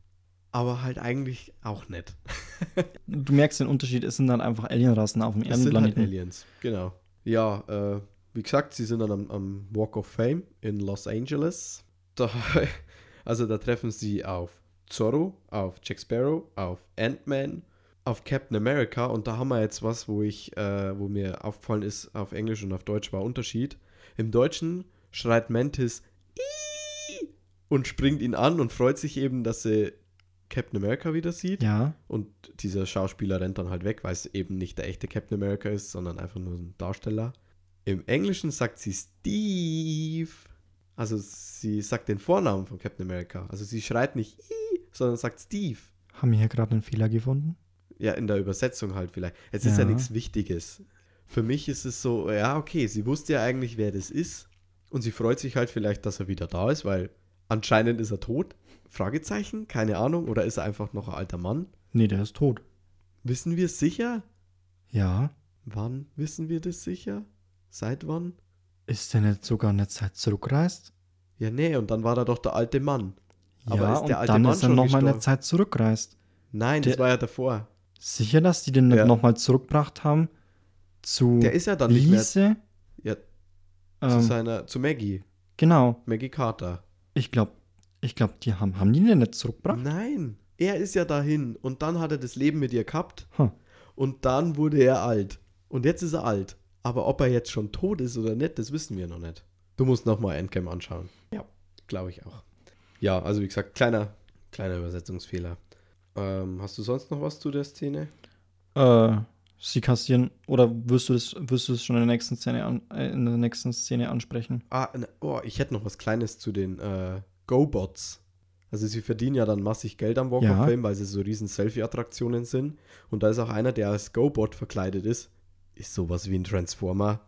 aber halt eigentlich auch nicht. Du merkst den Unterschied, es sind dann einfach Alienrassen auf dem Das sind halt Erdenplaneten. Aliens, genau. Ja, äh, wie gesagt, sie sind dann am, am Walk of Fame in Los Angeles. Da, also da treffen sie auf Zorro, auf Jack Sparrow, auf Ant-Man, auf Captain America und da haben wir jetzt was, wo ich, äh, wo mir aufgefallen ist, auf Englisch und auf Deutsch war Unterschied. Im Deutschen schreit Mantis "Ii!" und springt ihn an und freut sich eben, dass sie Captain America wieder sieht. Ja, Und dieser Schauspieler rennt dann halt weg, weil es eben nicht der echte Captain America ist, sondern einfach nur ein Darsteller. Im Englischen sagt sie Steve. Also sie sagt den Vornamen von Captain America. Also sie schreit nicht I, sondern sagt Steve. haben wir hier gerade einen Fehler gefunden? Ja, in der Übersetzung halt vielleicht. Es ist ja, Ja. nichts Wichtiges. Für mich ist es so, ja, okay, sie wusste ja eigentlich, wer das ist. Und sie freut sich halt vielleicht, dass er wieder da ist, weil anscheinend ist er tot. Fragezeichen, keine Ahnung. Oder ist er einfach noch ein alter Mann? Nee, der ist tot. Wissen wir es sicher? Ja. Wann wissen wir das sicher? Seit wann? Ist der nicht sogar eine Zeit zurückreist? Ja, nee, und dann war da doch der alte Mann. Aber ja, ist der und alte dann Mann ist er schon nochmal eine? Zeit zurückreist. Nein, das Der- war ja davor. Sicher, dass die den nicht Ja. nochmal zurückgebracht haben zu Der ist ja dann nicht mehr Lise? Ja, zu Ähm, seiner, zu Maggie. genau. Maggie Carter. Ich glaube, ich glaube, die haben, haben die den nicht zurückgebracht? Nein, er ist ja dahin und dann hat er das Leben mit ihr gehabt Hm. und dann wurde er alt. Und jetzt ist er alt. Aber ob er jetzt schon tot ist oder nicht, das wissen wir noch nicht. Du musst nochmal Endgame anschauen. Ja, glaube ich auch. Ja, also wie gesagt, kleiner, kleiner Übersetzungsfehler. Ähm, hast du sonst noch was zu der Szene? Äh, sie kassieren, oder wirst du das, wirst du das schon in der nächsten Szene, an, äh, in der nächsten Szene ansprechen? Ah, ne, oh, ich hätte noch was Kleines zu den äh, Go-Bots. Also sie verdienen ja dann massig Geld am Walk of Fame, weil sie so riesen Selfie-Attraktionen sind. Und da ist auch einer, der als Go-Bot verkleidet ist. Ist sowas wie ein Transformer,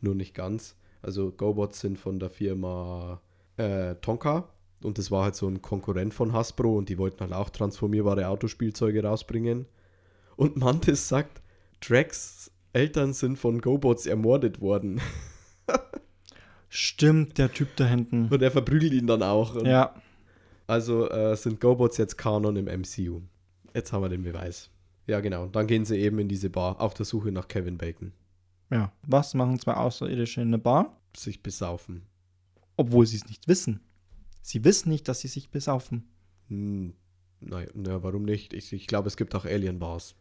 nur nicht ganz. Also Go-Bots sind von der Firma äh, Tonka. Und das war halt so ein Konkurrent von Hasbro und die wollten halt auch transformierbare Autospielzeuge rausbringen. Und Mantis sagt, Drax Eltern sind von Go-Bots ermordet worden. Stimmt, der Typ da hinten. Und er verprügelt ihn dann auch. Und Ja, Also äh, sind GoBots jetzt Kanon im MCU. Jetzt haben wir den Beweis. Ja, genau. Dann gehen sie eben in diese Bar auf der Suche nach Kevin Bacon. ja. Was machen zwei Außerirdische in einer Bar? Sich besaufen. Obwohl sie es nicht wissen. Sie wissen nicht, dass sie sich besaufen. Hm, naja, na, warum nicht? Ich, ich glaube, es gibt auch Alien-Bars.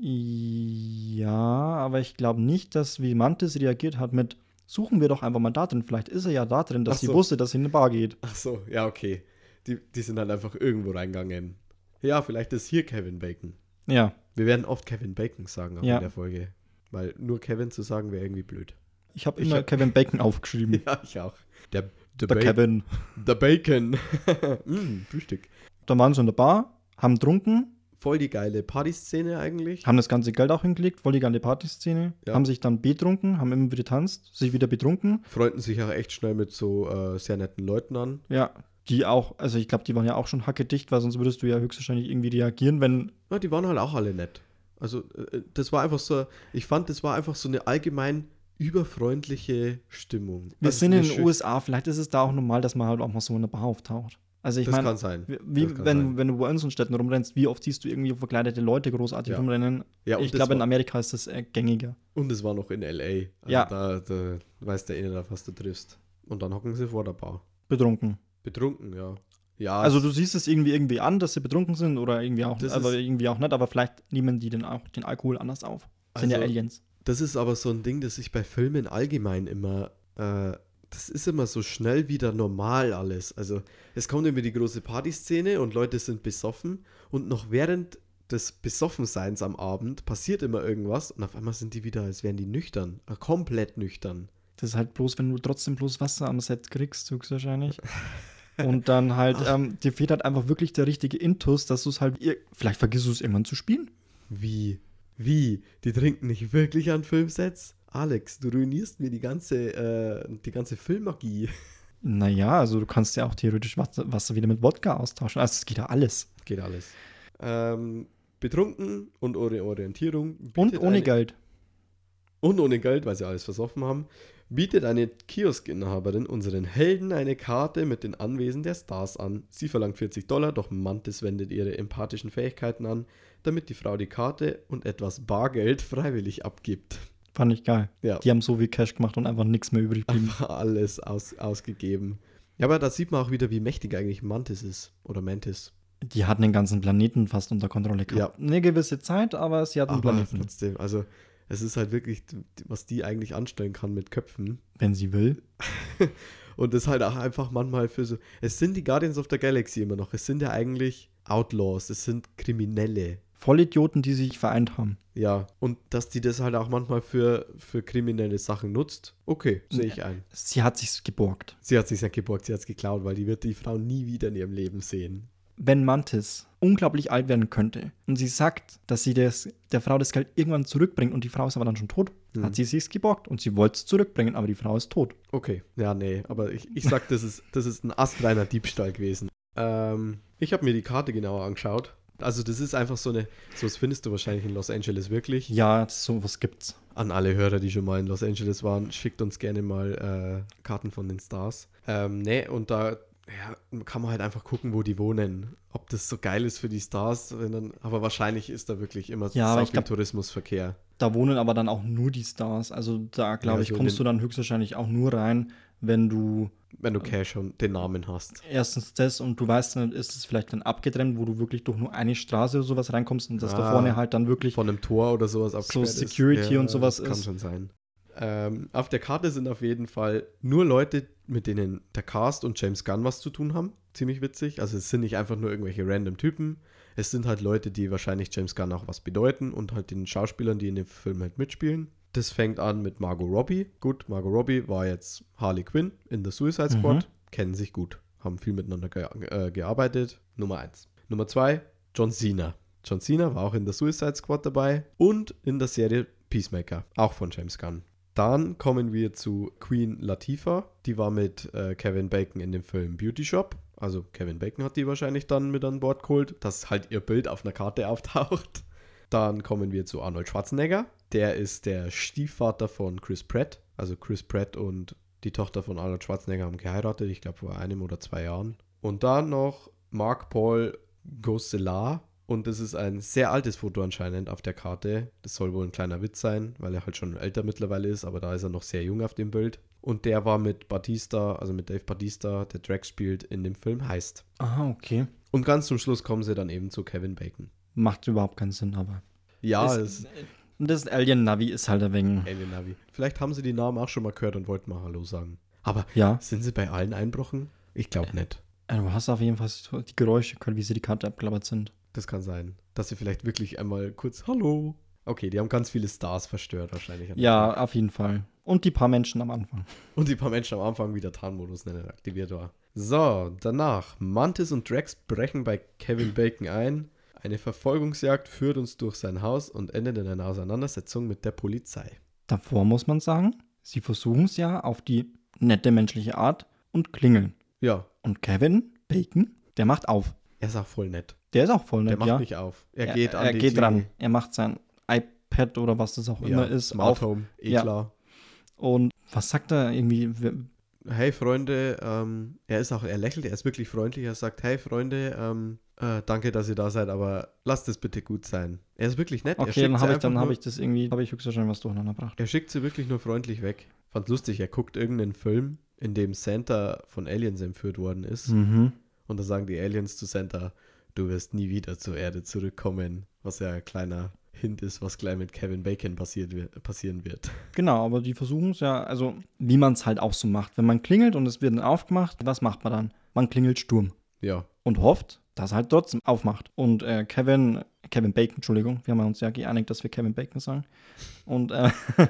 Ja, aber ich glaube nicht, dass wie Mantis reagiert hat mit suchen wir doch einfach mal da drin. Vielleicht ist er ja da drin, dass Ach sie so. wusste, dass sie in eine Bar geht. Ach so, ja, okay. Die, die sind halt einfach irgendwo reingegangen. Ja, vielleicht ist hier Kevin Bacon. Ja. Wir werden oft Kevin Bacon sagen auch Ja. in der Folge. Weil nur Kevin zu sagen wäre irgendwie blöd. Ich habe immer hab- Kevin Bacon aufgeschrieben. Ja, ich auch. Der, der, Der Kevin. der Bacon. mm, Frühstück. Dann waren sie in der Bar, haben trunken, Voll die geile Partyszene eigentlich. haben das ganze Geld auch hingelegt, voll die geile Partyszene, Ja. haben sich dann betrunken, haben immer wieder getanzt, sich wieder betrunken. Freunden sich auch echt schnell mit so äh, sehr netten Leuten an. Ja, die auch, also ich glaube, die waren ja auch schon hackedicht, weil sonst würdest du ja höchstwahrscheinlich irgendwie reagieren, wenn. Ja, die waren halt auch alle nett. Also, äh, das war einfach so, ich fand, das war einfach so eine allgemein überfreundliche Stimmung. Wir Also sind in den USA, vielleicht ist es da auch normal, dass man halt auch mal so in einer Bar auftaucht. Also ich Das meine, Das wenn, sein. wenn du bei uns in Städten rumrennst, wie oft siehst du irgendwie verkleidete Leute großartig Ja. rumrennen? Ja, ich das glaube, in Amerika ist das äh, gängiger. Und es war noch in L.A. Also Ja. Da, da weiß der auf was du triffst. Und dann hocken sie vor der Bar. Betrunken. Betrunken, ja. Ja, Also du siehst es irgendwie irgendwie an, dass sie betrunken sind oder irgendwie auch, Das aber irgendwie auch nicht, aber vielleicht nehmen die den auch den Alkohol anders auf. Sind ja Also- Aliens. Das ist aber so ein Ding, das ich bei Filmen allgemein immer, äh, das ist immer so schnell wieder normal alles. Also es kommt immer die große Partyszene und Leute sind besoffen und noch während des Besoffenseins am Abend passiert immer irgendwas und auf einmal sind die wieder, als wären die nüchtern, äh, komplett nüchtern. Das ist halt bloß, wenn du trotzdem bloß Wasser am Set kriegst, höchstwahrscheinlich. Und dann halt, ähm, dir fehlt halt einfach wirklich der richtige Intus, dass du es halt, vielleicht vergisst du es irgendwann zu spielen. Wie? Wie? Die trinken nicht wirklich an Filmsets? Alex, du ruinierst mir die ganze, äh, die ganze Filmmagie. Naja, also du kannst ja auch theoretisch Wasser, Wasser wieder mit Wodka austauschen. Also es geht ja alles. Geht alles. Ähm, betrunken und ohne Orientierung. Und ohne eine- Geld. Und ohne Geld, weil sie alles versoffen haben, bietet eine Kioskinhaberin unseren Helden eine Karte mit den Anwesen der Stars an. Sie verlangt 40 Dollar, doch Mantis wendet ihre empathischen Fähigkeiten an, damit die Frau die Karte und etwas Bargeld freiwillig abgibt. Fand ich geil. Ja, Die haben so viel Cash gemacht und einfach nichts mehr übrig geblieben. einfach alles aus, ausgegeben. Ja, aber da sieht man auch wieder, wie mächtig eigentlich Mantis ist. Oder Mantis. Die hatten den ganzen Planeten fast unter Kontrolle gehabt. Eine gewisse Zeit, aber sie hatten einen Aber Planeten. trotzdem, also es ist halt wirklich, was die eigentlich anstellen kann mit Köpfen. Wenn sie will. Und das halt auch einfach manchmal für so. Es sind die Guardians of the Galaxy immer noch. Es sind ja eigentlich Outlaws, es sind Kriminelle. Vollidioten, die sich vereint haben. Ja, und dass die das halt auch manchmal für, für kriminelle Sachen nutzt, okay, sehe ich ein. Sie hat sich's geborgt. Sie hat sich nicht geborgt, sie hat es geklaut, weil die wird die Frau nie wieder in ihrem Leben sehen. Wenn Mantis unglaublich alt werden könnte und sie sagt, dass sie das, der Frau das Geld irgendwann zurückbringt und die Frau ist aber dann schon tot, Hm. hat sie sich's geborgt und sie wollte es zurückbringen, aber die Frau ist tot. Okay, ja, nee, aber ich, ich sag, das ist, das ist ein astreiner Diebstahl gewesen. Ähm, ich habe mir die Karte genauer angeschaut. Also das ist einfach so eine, so das findest du wahrscheinlich in Los Angeles wirklich. Ja, sowas gibt's. An alle Hörer, die schon mal in Los Angeles waren, schickt uns gerne mal äh, Karten von den Stars. Ähm, nee, und da ja, kann man halt einfach gucken, wo die wohnen. Ob das so geil ist für die Stars, dann, aber wahrscheinlich ist da wirklich immer Ja, ich viel glaub- Tourismusverkehr. Da wohnen aber dann auch nur die Stars. Also da, glaube Ja, ich, so kommst du dann höchstwahrscheinlich auch nur rein, wenn du Wenn du Cash und den Namen hast. erstens das und du weißt dann, ist es vielleicht dann abgetrennt, wo du wirklich durch nur eine Straße oder sowas reinkommst und dass da Ah, vorne halt dann wirklich Von einem Tor oder sowas abgesperrt ist. Security und sowas das kann ist. schon sein. Ähm, auf der Karte sind auf jeden Fall nur Leute, mit denen der Cast und James Gunn was zu tun haben. Ziemlich witzig. Also es sind nicht einfach nur irgendwelche random Typen. Es sind halt Leute, die wahrscheinlich James Gunn auch was bedeuten und halt den Schauspielern, die in dem Film halt mitspielen. Das fängt an mit Margot Robbie. Gut, Margot Robbie war jetzt Harley Quinn in The Suicide Squad. Mhm. Kennen sich gut. Haben viel miteinander ge äh, gearbeitet. Nummer eins. Nummer zwei, John Cena. John Cena war auch in der Suicide Squad dabei und in der Serie Peacemaker, auch von James Gunn. Dann kommen wir zu Queen Latifah. Die war mit äh, Kevin Bacon in dem Film Beauty Shop. Also Kevin Bacon hat die wahrscheinlich dann mit an Bord geholt, dass halt ihr Bild auf einer Karte auftaucht. Dann kommen wir zu Arnold Schwarzenegger. Der ist der Stiefvater von Chris Pratt. Also Chris Pratt und die Tochter von Arnold Schwarzenegger haben geheiratet, ich glaube vor einem oder zwei Jahren. Und dann noch Mark Paul Gosselaar. Und das ist ein sehr altes Foto anscheinend auf der Karte. Das soll wohl ein kleiner Witz sein, weil er halt schon älter mittlerweile ist, aber da ist er noch sehr jung auf dem Bild. Und der war mit Batista, also mit Dave Batista, der Drax spielt, in dem Film Heist. Ah, okay. Und ganz zum Schluss kommen sie dann eben zu Kevin Bacon. Macht überhaupt keinen Sinn, aber. Ja, das, es das Alien-Navi ist halt ein wenig. Alien Navi. Vielleicht haben sie die Namen auch schon mal gehört und wollten mal Hallo sagen. Aber Ja, sind sie bei allen Einbrochen? Ich glaube nicht. äh, du hast auf jeden Fall die Geräusche gehört, wie sie die Karte abklappert sind. Das kann sein. Dass sie vielleicht wirklich einmal kurz Hallo. Okay, die haben ganz viele Stars verstört wahrscheinlich. Ja, Tag. auf jeden Fall. Und die paar Menschen am Anfang. Und die paar Menschen am Anfang wieder Tarnmodus nicht aktiviert war. So, danach. Mantis und Drax brechen bei Kevin Bacon ein. Eine Verfolgungsjagd führt uns durch sein Haus und endet in einer Auseinandersetzung mit der Polizei. Davor muss man sagen, sie versuchen es ja auf die nette menschliche Art und klingeln. Ja, Und Kevin Bacon, der macht auf. er ist auch voll nett. Der ist auch voll Der nett, macht ja. nicht auf. Er, er geht an er geht Klingel. ran. Er macht sein iPad oder was das auch Ja, immer ist Smart auf. Home, eh Ja. klar. Und was sagt er irgendwie? Hey Freunde, ähm, er ist auch, er lächelt, er ist wirklich freundlich. Er sagt, hey Freunde, ähm, äh, danke, dass ihr da seid, aber lasst es bitte gut sein. Er ist wirklich nett. Okay, dann habe ich, einfach dann habe nur- ich das irgendwie, habe ich höchstwahrscheinlich was durcheinander gebracht. Er schickt sie wirklich nur freundlich weg. Fand lustig, er guckt irgendeinen Film, in dem Santa von Aliens entführt worden ist. Mhm. Und da sagen die Aliens zu Santa, du wirst nie wieder zur Erde zurückkommen. Was ja ein kleiner Hint ist, was gleich mit Kevin Bacon passiert, passieren wird. Genau, aber die versuchen es ja, also wie man es halt auch so macht. Wenn man klingelt und es wird dann aufgemacht, was macht man dann? Man klingelt Sturm Ja, und hofft, dass er halt trotzdem aufmacht. Und äh, Kevin, Kevin Bacon, Entschuldigung, wir haben uns ja geeinigt, dass wir Kevin Bacon sagen. Und, äh,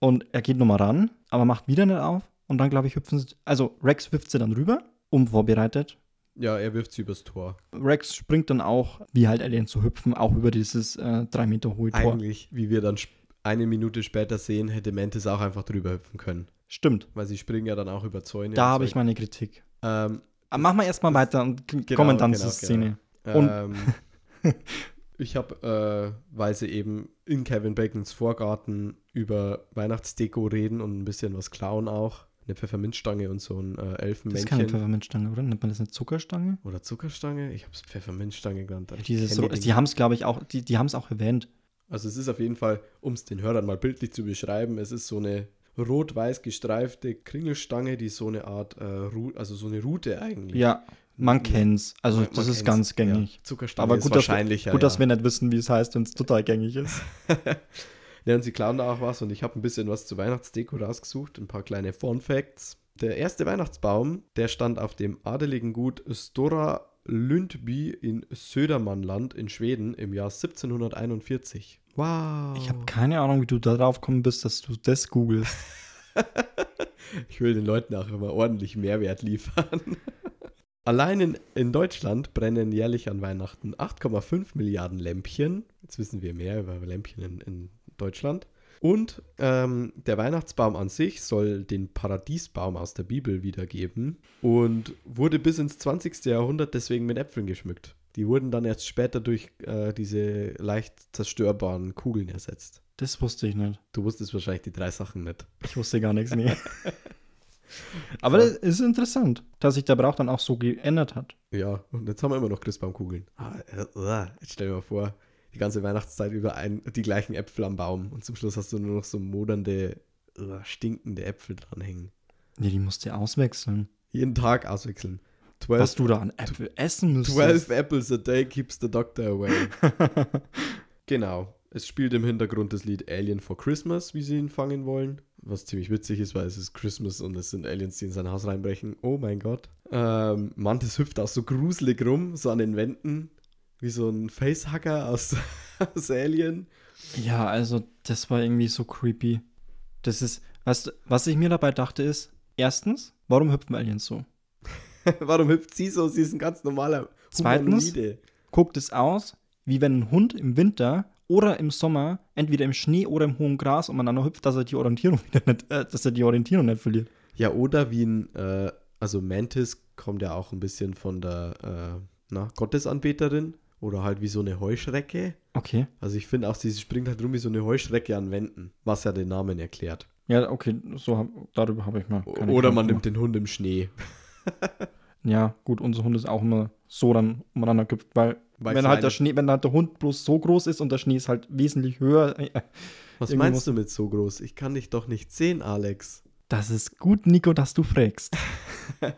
und er geht nochmal ran, aber macht wieder nicht auf. Und dann, glaube ich, hüpfen sie, also Rex wirft sie dann rüber, unvorbereitet. ja, er wirft sie übers Tor. Rex springt dann auch, wie halt Aliens zu hüpfen, auch über dieses äh, drei Meter hohe Tor. Eigentlich, wie wir dann eine Minute später sehen, hätte Mantis auch einfach drüber hüpfen können. Stimmt, Weil sie springen ja dann auch über Zäune. da habe ich meine Kritik. Ähm, Aber machen wir erstmal das- weiter und genau, kommen dann genau, zur Szene. Ähm, ich habe, äh, weil sie eben in Kevin Bacons Vorgarten über Weihnachtsdeko reden und ein bisschen was klauen auch. Eine Pfefferminzstange und so ein äh, Das ist keine Elfenmännchen. Pfefferminzstange, oder? Nennt man das eine Zuckerstange? Oder Zuckerstange? Ich habe es Pfefferminzstange genannt. ich Dieses, so, die haben es, glaube ich, auch, die, die haben es auch erwähnt. Also es ist auf jeden Fall, um es den Hörern mal bildlich zu beschreiben, es ist so eine rot-weiß gestreifte Kringelstange, die so eine Art, äh, Ru also so eine Rute eigentlich. Ja, man kennt's. Also, Man- das man ist ganz gängig. Ja. Zuckerstange Aber ist gut, dass wir-. Gut, ja. dass wir nicht wissen, wie es heißt, wenn es total gängig ist. Ja, und sie klauen da auch was und ich habe ein bisschen was zu Weihnachtsdeko rausgesucht, ein paar kleine Fun Facts. Der erste Weihnachtsbaum, der stand auf dem adeligen Gut Stora Lundby in Södermannland in Schweden im Jahr 1741. Wow. Ich habe keine Ahnung, wie du darauf gekommen bist, dass du das googelst. Ich will den Leuten auch immer ordentlich Mehrwert liefern. Allein in, in Deutschland brennen jährlich an Weihnachten 8,5 Milliarden Lämpchen. Jetzt wissen wir mehr über Lämpchen in, in Deutschland. Und ähm, der Weihnachtsbaum an sich soll den Paradiesbaum aus der Bibel wiedergeben und wurde bis ins 20. Jahrhundert deswegen mit Äpfeln geschmückt. Die wurden dann erst später durch äh, diese leicht zerstörbaren Kugeln ersetzt. Das wusste ich nicht. Du wusstest wahrscheinlich die drei Sachen nicht. Ich wusste gar nichts. Nee. Aber das ist interessant, dass sich der Brauch dann auch so geändert hat. Ja, und jetzt haben wir immer noch Christbaumkugeln. Ah, äh, jetzt stell dir mal vor, die ganze Weihnachtszeit über ein, die gleichen Äpfel am Baum und zum Schluss hast du nur noch so modernde, stinkende Äpfel dranhängen. Nee, die musst du auswechseln. Jeden Tag auswechseln. Was 12, du da an Äpfel essen müsstest. 12 apples a day keeps the doctor away. genau. Es spielt im Hintergrund das Lied Alien for Christmas, wie sie ihn fangen wollen. Was ziemlich witzig ist, weil es ist Christmas und es sind Aliens, die in sein Haus reinbrechen. Oh mein Gott. Ähm, Mantis hüpft auch so gruselig rum, so an den Wänden. Wie so ein Facehacker aus, aus Alien. Ja, also das war irgendwie so creepy. Das ist, weißt du, was ich mir dabei dachte ist, erstens, warum hüpfen Aliens so? Warum hüpft sie so? Sie ist ein ganz normaler Zweitens? Humanoide. Guckt es aus, wie wenn ein Hund im Winter oder im Sommer entweder im Schnee oder im hohen Gras umeinander hüpft, dass er die Orientierung wieder nicht, äh, dass er die Orientierung nicht verliert. Ja, oder wie ein, äh, also Mantis kommt ja auch ein bisschen von der, äh, na, Gottesanbeterin. Oder halt wie so eine Heuschrecke. Okay. Also ich finde auch, sie springt halt rum wie so eine Heuschrecke an Wänden, was ja den Namen erklärt. Ja, okay, so hab, darüber habe ich mal. Oder man nimmt den Hund im Schnee. Ja, gut, unser Hund ist auch immer so dann umeinander gehüpft, weil, Weil wenn halt der Schnee, wenn halt der Hund bloß so groß ist und der Schnee ist halt wesentlich höher. äh, Was irgendwie meinst du mit so groß? Ich kann dich doch nicht sehen, Alex. Das ist gut, Nico, dass du fragst.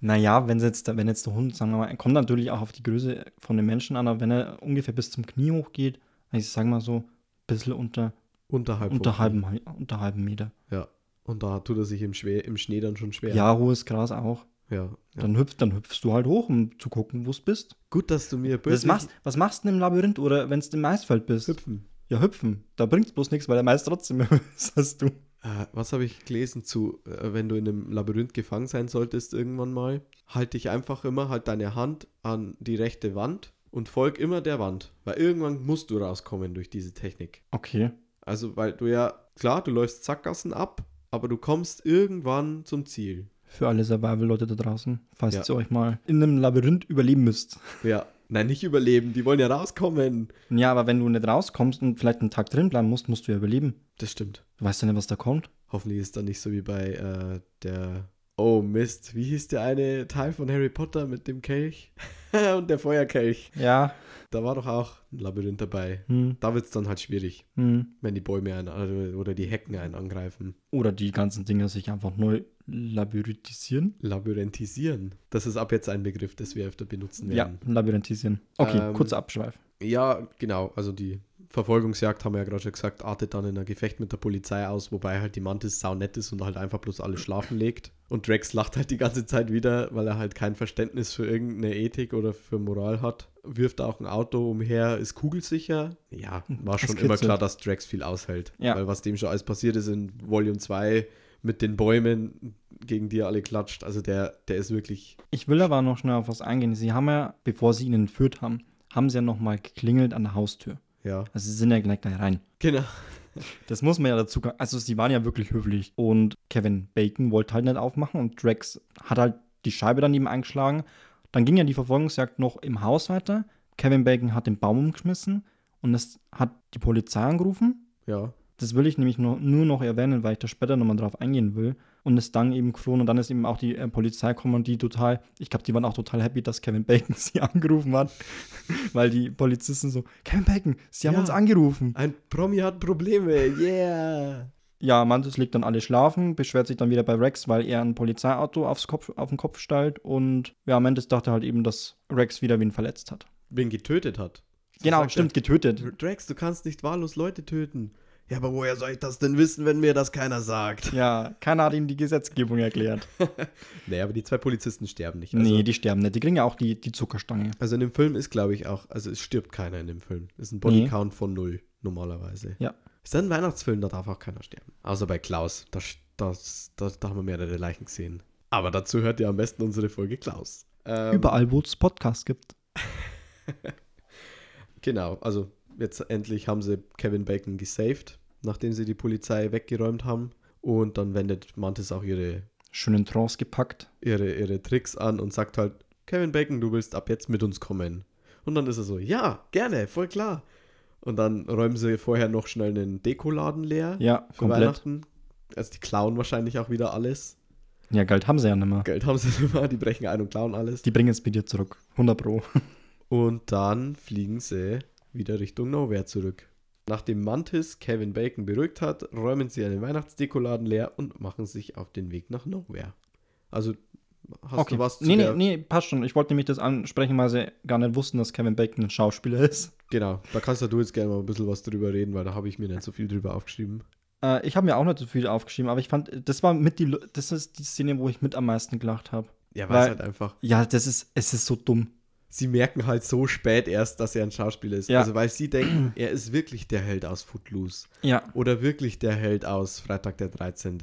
naja, wenn jetzt, wenn jetzt der Hund, sagen wir mal, kommt natürlich auch auf die Größe von dem Menschen an, aber wenn er ungefähr bis zum Knie hochgeht, also ich sag mal so, ein bisschen unter, Unterhalb. unter, vom- halben, unter halben Meter. Ja. Und da tut er sich im, Schwer, im Schnee dann schon schwer. Ja, hohes Gras auch. Ja, ja. Dann, hüpft, dann hüpfst du halt hoch, um zu gucken, wo du bist. Gut, dass du mir Was bildlich machst, was machst du denn im Labyrinth oder wenn du im Maisfeld bist? hüpfen. Ja, hüpfen. Da bringt's bloß nichts, weil der meist trotzdem mehr ist als du. Äh, was habe ich gelesen zu, äh, wenn du in einem Labyrinth gefangen sein solltest irgendwann mal? Halt dich einfach immer, halt deine Hand an die rechte Wand und folg immer der Wand. Weil irgendwann musst du rauskommen durch diese Technik. Okay. Also, weil du ja, klar, du läufst Sackgassen ab, aber du kommst irgendwann zum Ziel. Für alle Survival-Leute da draußen, falls Ja. ihr euch mal in einem Labyrinth überleben müsst. Ja. Nein, nicht überleben, die wollen ja rauskommen. Ja, aber wenn du nicht rauskommst und vielleicht einen Tag drin bleiben musst, musst du ja überleben. Das stimmt. Du weißt ja nicht, was da kommt. Hoffentlich ist dann nicht so wie bei äh, der. Oh Mist, wie hieß der eine Teil von Harry Potter mit dem Kelch? Und der Feuerkelch. Ja. Da war doch auch ein Labyrinth dabei. Hm, Da wird es dann halt schwierig, hm. wenn die Bäume einen oder- oder die Hecken einen angreifen. Oder die ganzen Dinge sich einfach neu labyrinthisieren. Labyrinthisieren. Das ist ab jetzt ein Begriff, das wir öfter benutzen Ja, werden. labyrinthisieren. Okay, Ähm, kurzer Abschweif. Ja. genau. Also die Verfolgungsjagd, haben wir ja gerade schon gesagt, artet dann in ein Gefecht mit der Polizei aus, wobei halt die Mantis saunett ist und halt einfach bloß alle schlafen legt. Und Drax lacht halt die ganze Zeit wieder, weil er halt kein Verständnis für irgendeine Ethik oder für Moral hat. Wirft auch ein Auto umher, ist kugelsicher. Ja, war schon immer klar, dass Drax viel aushält. Ja. Weil was dem schon alles passiert ist in Volume 2 mit den Bäumen, gegen die er alle klatscht. Also der, der ist wirklich. Ich will aber noch schnell auf was eingehen. Sie haben ja, bevor sie ihn entführt haben, haben sie ja nochmal geklingelt an der Haustür. Ja. Also sie sind ja gleich da rein. Genau. Das muss man ja dazu. Also sie waren ja wirklich höflich. Und Kevin Bacon wollte halt nicht aufmachen und Drax hat halt die Scheibe daneben eingeschlagen. Dann ging ja die Verfolgungsjagd noch im Haus weiter. Kevin Bacon hat den Baum umgeschmissen und es hat die Polizei angerufen. Ja. Das will ich nämlich nur, nur noch erwähnen, weil ich da später nochmal drauf eingehen will. Und ist dann eben geflohen und dann ist eben auch die äh, Polizei gekommen und die total, ich glaube, die waren auch total happy, dass Kevin Bacon sie angerufen hat. weil die Polizisten so, Kevin Bacon, sie haben Ja. uns angerufen. Ein Promi hat Probleme. Yeah. Ja, Mantis legt dann alle schlafen, beschwert sich dann wieder bei Rex, weil er ein Polizeiauto aufs Kopf, auf den Kopf stellt. Und ja, Mantis dachte halt eben, dass Rex wieder wen verletzt hat. Wen getötet hat. So genau, stimmt, er, getötet. Drax, du kannst nicht wahllos Leute töten. Ja, aber woher soll ich das denn wissen, wenn mir das keiner sagt? Ja, keiner hat ihm die Gesetzgebung erklärt. Nee, aber die zwei Polizisten sterben nicht. Also, nee, die sterben nicht. Die kriegen ja auch die, die Zuckerstange. also in dem Film ist, glaube ich, auch, also es stirbt keiner in dem Film. Es ist ein Nee. Bodycount von null, normalerweise. Ja. Ist ein Weihnachtsfilm, da darf auch keiner sterben. Außer bei Klaus. Da, das, da, da haben wir mehrere Leichen gesehen. Aber dazu hört ihr am besten unsere Folge Klaus. Ähm, Überall, wo es Podcasts gibt. Genau, also jetzt endlich haben sie Kevin Bacon gesaved, nachdem sie die Polizei weggeräumt haben. Und dann wendet Mantis auch ihre, Schön in Trance gepackt. ihre, ihre Tricks an und sagt halt, Kevin Bacon, du willst ab jetzt mit uns kommen. Und dann ist er so, ja, gerne, voll klar. Und dann räumen sie vorher noch schnell einen Dekoladen leer Ja, für komplett. Weihnachten. Also die klauen wahrscheinlich auch wieder alles. Ja, Geld haben sie ja nicht mehr. Geld haben sie immer, die brechen ein und klauen alles. Die bringen es bei dir zurück. 100 Pro. Und dann fliegen sie wieder Richtung Nowhere zurück. Nachdem Mantis Kevin Bacon beruhigt hat, räumen sie einen Weihnachtsdekoladen leer und machen sich auf den Weg nach Nowhere. Also, hast du was zu nee, nee, nee, passt schon. Ich wollte nämlich das ansprechen, weil sie gar nicht wussten, dass Kevin Bacon ein Schauspieler ist. Genau, da kannst ja du jetzt gerne mal ein bisschen was drüber reden, weil da habe ich mir nicht so viel drüber aufgeschrieben. Äh, ich habe mir auch nicht so viel aufgeschrieben, aber ich fand, das war mit die, das ist die Szene, wo ich mit am meisten gelacht habe. Ja, weil es halt einfach... Ja, das ist, es ist so dumm. Sie merken halt so spät erst, dass er ein Schauspieler ist. Ja. Also, weil sie denken, er ist wirklich der Held aus Footloose. Ja. Oder wirklich der Held aus Freitag der 13.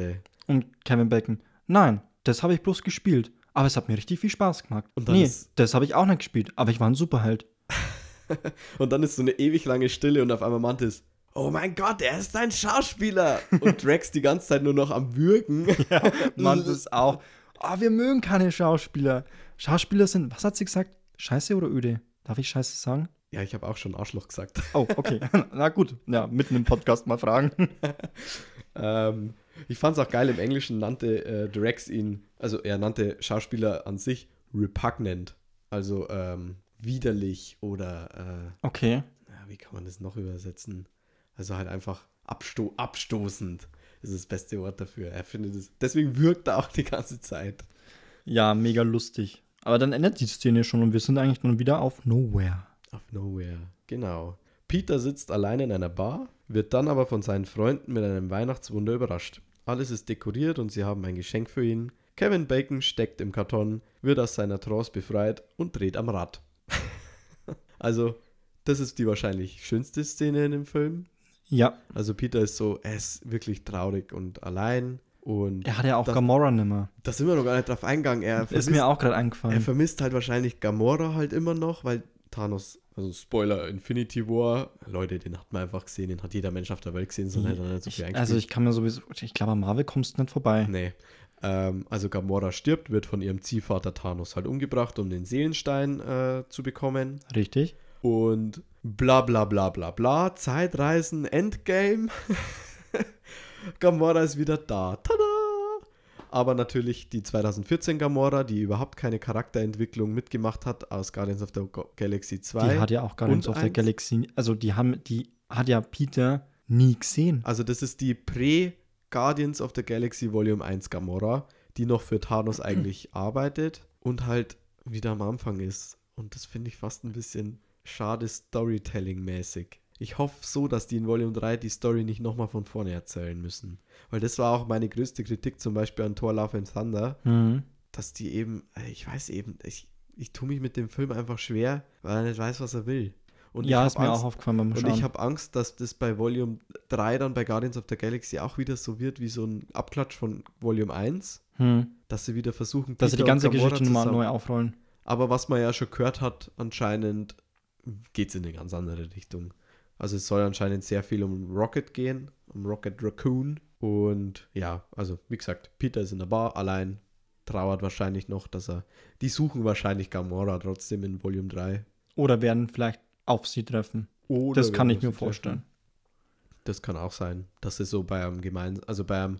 Und Kevin Bacon, nein, das habe ich bloß gespielt. Aber es hat mir richtig viel Spaß gemacht. Und dann nee, ist- das habe ich auch nicht gespielt. Aber ich war ein Superheld. Und dann ist so eine ewig lange Stille und auf einmal Mantis, oh mein Gott, er ist ein Schauspieler. Und Drax die ganze Zeit nur noch am Würgen. Das ist auch. Ah, wir mögen keine Schauspieler. Schauspieler sind, was hat sie gesagt? Scheiße oder öde? Darf ich Scheiße sagen? Ja, ich habe auch schon Arschloch gesagt. Oh, okay. Na gut. Ja, mitten im Podcast mal fragen. ähm, ich fand es auch geil, im Englischen nannte äh, Drax ihn, also er nannte Schauspieler an sich repugnant. Also ähm, widerlich oder, Okay. äh, ja, wie kann man das noch übersetzen? Also halt einfach absto abstoßend. Ist das beste Wort dafür. Er findet es. Deswegen wirkt er auch die ganze Zeit. Ja, mega lustig. Aber dann endet die Szene schon und wir sind eigentlich nun wieder auf Nowhere. Auf Nowhere, genau. Peter sitzt allein in einer Bar, wird dann aber von seinen Freunden mit einem Weihnachtswunder überrascht. Alles ist dekoriert und sie haben ein Geschenk für ihn. Kevin Bacon steckt im Karton, wird aus seiner Trance befreit und dreht am Rad. also, das ist die wahrscheinlich schönste Szene in dem Film. Ja, Also Peter ist so, er ist wirklich traurig und allein. Und er hat ja auch Das- Gamora nimmer. da sind wir noch gar nicht drauf eingegangen. Er Ist vermisst, mir auch gerade er eingefallen. vermisst halt wahrscheinlich Gamora halt immer noch, weil Thanos, also Spoiler, Infinity War, Leute, den hat man einfach gesehen, den hat jeder Mensch auf der Welt gesehen, sondern hat er nicht so viel Ich, also ich kann mir sowieso, ich glaube, an Marvel kommst du nicht vorbei. Nee. Ähm, also Gamora stirbt, wird von ihrem Ziehvater Thanos halt umgebracht, um den Seelenstein äh, zu bekommen. Richtig? Und bla bla bla bla bla. Zeitreisen, Endgame. Gamora ist wieder da. Tada! Aber natürlich die 2014 Gamora, die überhaupt keine Charakterentwicklung mitgemacht hat aus Guardians of the Galaxy 2. Die hat ja auch Guardians of the. Galaxy, also die haben, die hat ja Peter nie gesehen. Also das ist die Prä-Guardians of the Galaxy Volume 1 Gamora, die noch für Thanos eigentlich arbeitet und halt wieder am Anfang ist. Und das finde ich fast ein bisschen schade Storytelling-mäßig. Ich hoffe so, dass die in Volume 3 die Story nicht nochmal von vorne erzählen müssen. Weil das war auch meine größte Kritik zum Beispiel an Thor Love and Thunder, Mhm. dass die eben, äh, ich weiß eben, ich, ich tue mich mit dem Film einfach schwer, weil er nicht weiß, was er will. Und ja, ich ist mir Angst, auch aufgefallen beim und Schauen. ich habe Angst, dass das bei Volume 3 dann bei Guardians of the Galaxy auch wieder so wird wie so ein Abklatsch von Volume 1, hm. dass sie wieder versuchen, Dass sie die und ganze Geschichte nochmal neu aufrollen. Aber was man ja schon gehört hat, anscheinend geht es in eine ganz andere Richtung. Also es soll anscheinend sehr viel um Rocket gehen, um Rocket Raccoon. Und ja, also wie gesagt, Peter ist in der Bar allein, trauert wahrscheinlich noch, dass er. Die suchen wahrscheinlich Gamora trotzdem in Volume 3. Oder werden vielleicht auf sie treffen. Oder das kann ich mir sie treffen. vorstellen. Das kann auch sein, dass sie so bei einem gemein, also bei einem,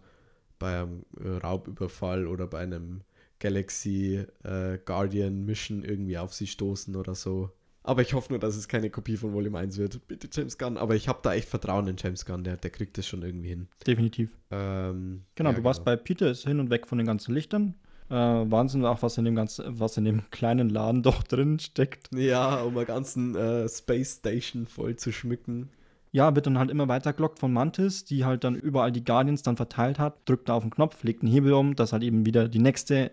bei einem äh, Raubüberfall oder bei einem Galaxy äh, Guardian Mission irgendwie auf sie stoßen oder so. Aber ich hoffe nur, dass es keine Kopie von Volume 1 wird. Bitte James Gunn. Aber ich habe da echt Vertrauen in James Gunn. Der, der kriegt das schon irgendwie hin. Definitiv. Ähm, Genau, ja, du warst bei Peter, ist hin und weg von den ganzen Lichtern. Äh, Wahnsinn auch, was in dem ganzen, was in dem kleinen Laden doch drin steckt. Ja, um eine ganzen äh, Space Station voll zu schmücken. Ja, wird dann halt immer weiter gelockt von Mantis, die halt dann überall die Guardians dann verteilt hat, drückt da auf den Knopf, legt einen Hebel um, dass halt eben wieder die nächste,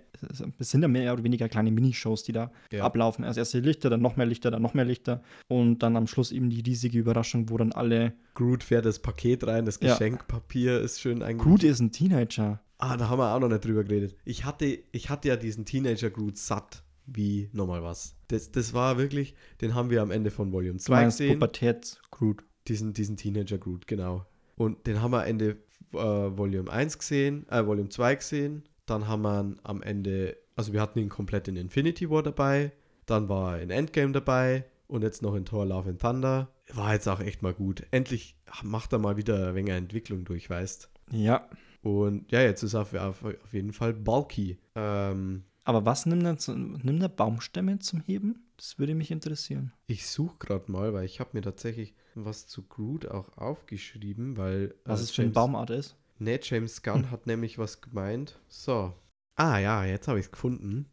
es sind ja mehr oder weniger kleine Minishows, die da Ja. ablaufen. Erst erst die Lichter, dann noch mehr Lichter, dann noch mehr Lichter und dann am Schluss eben die riesige Überraschung, wo dann alle. Groot fährt das Paket rein, das Ja. Geschenkpapier ist schön eigentlich. Groot ist ein Teenager. Ah, da haben wir auch noch nicht drüber geredet. Ich hatte, ich hatte ja diesen Teenager Groot satt wie nochmal was. Das, das war wirklich, den haben wir am Ende von Volume Du 2 meinst gesehen. Pubertäts-Groot. Diesen, diesen Teenager Groot, genau. Und den haben wir Ende äh, Volume 1 gesehen, äh, Volume 2 gesehen. Dann haben wir am Ende, also wir hatten ihn komplett in Infinity War dabei. Dann war er in Endgame dabei und jetzt noch in Thor Love and Thunder. War jetzt auch echt mal gut. Endlich macht er mal wieder ein wenig Entwicklung durch, weißt Ja. und ja, jetzt ist er auf, auf, auf jeden Fall bulky. Ähm, Aber was nimmt er, nimmt er Baumstämme zum Heben? Das würde mich interessieren. ich suche gerade mal, weil ich habe mir tatsächlich was zu Groot auch aufgeschrieben, weil. Was äh, es für eine James- Baumart ist? Nee, James Gunn hat nämlich was gemeint. So. Ah ja, jetzt habe ich es gefunden.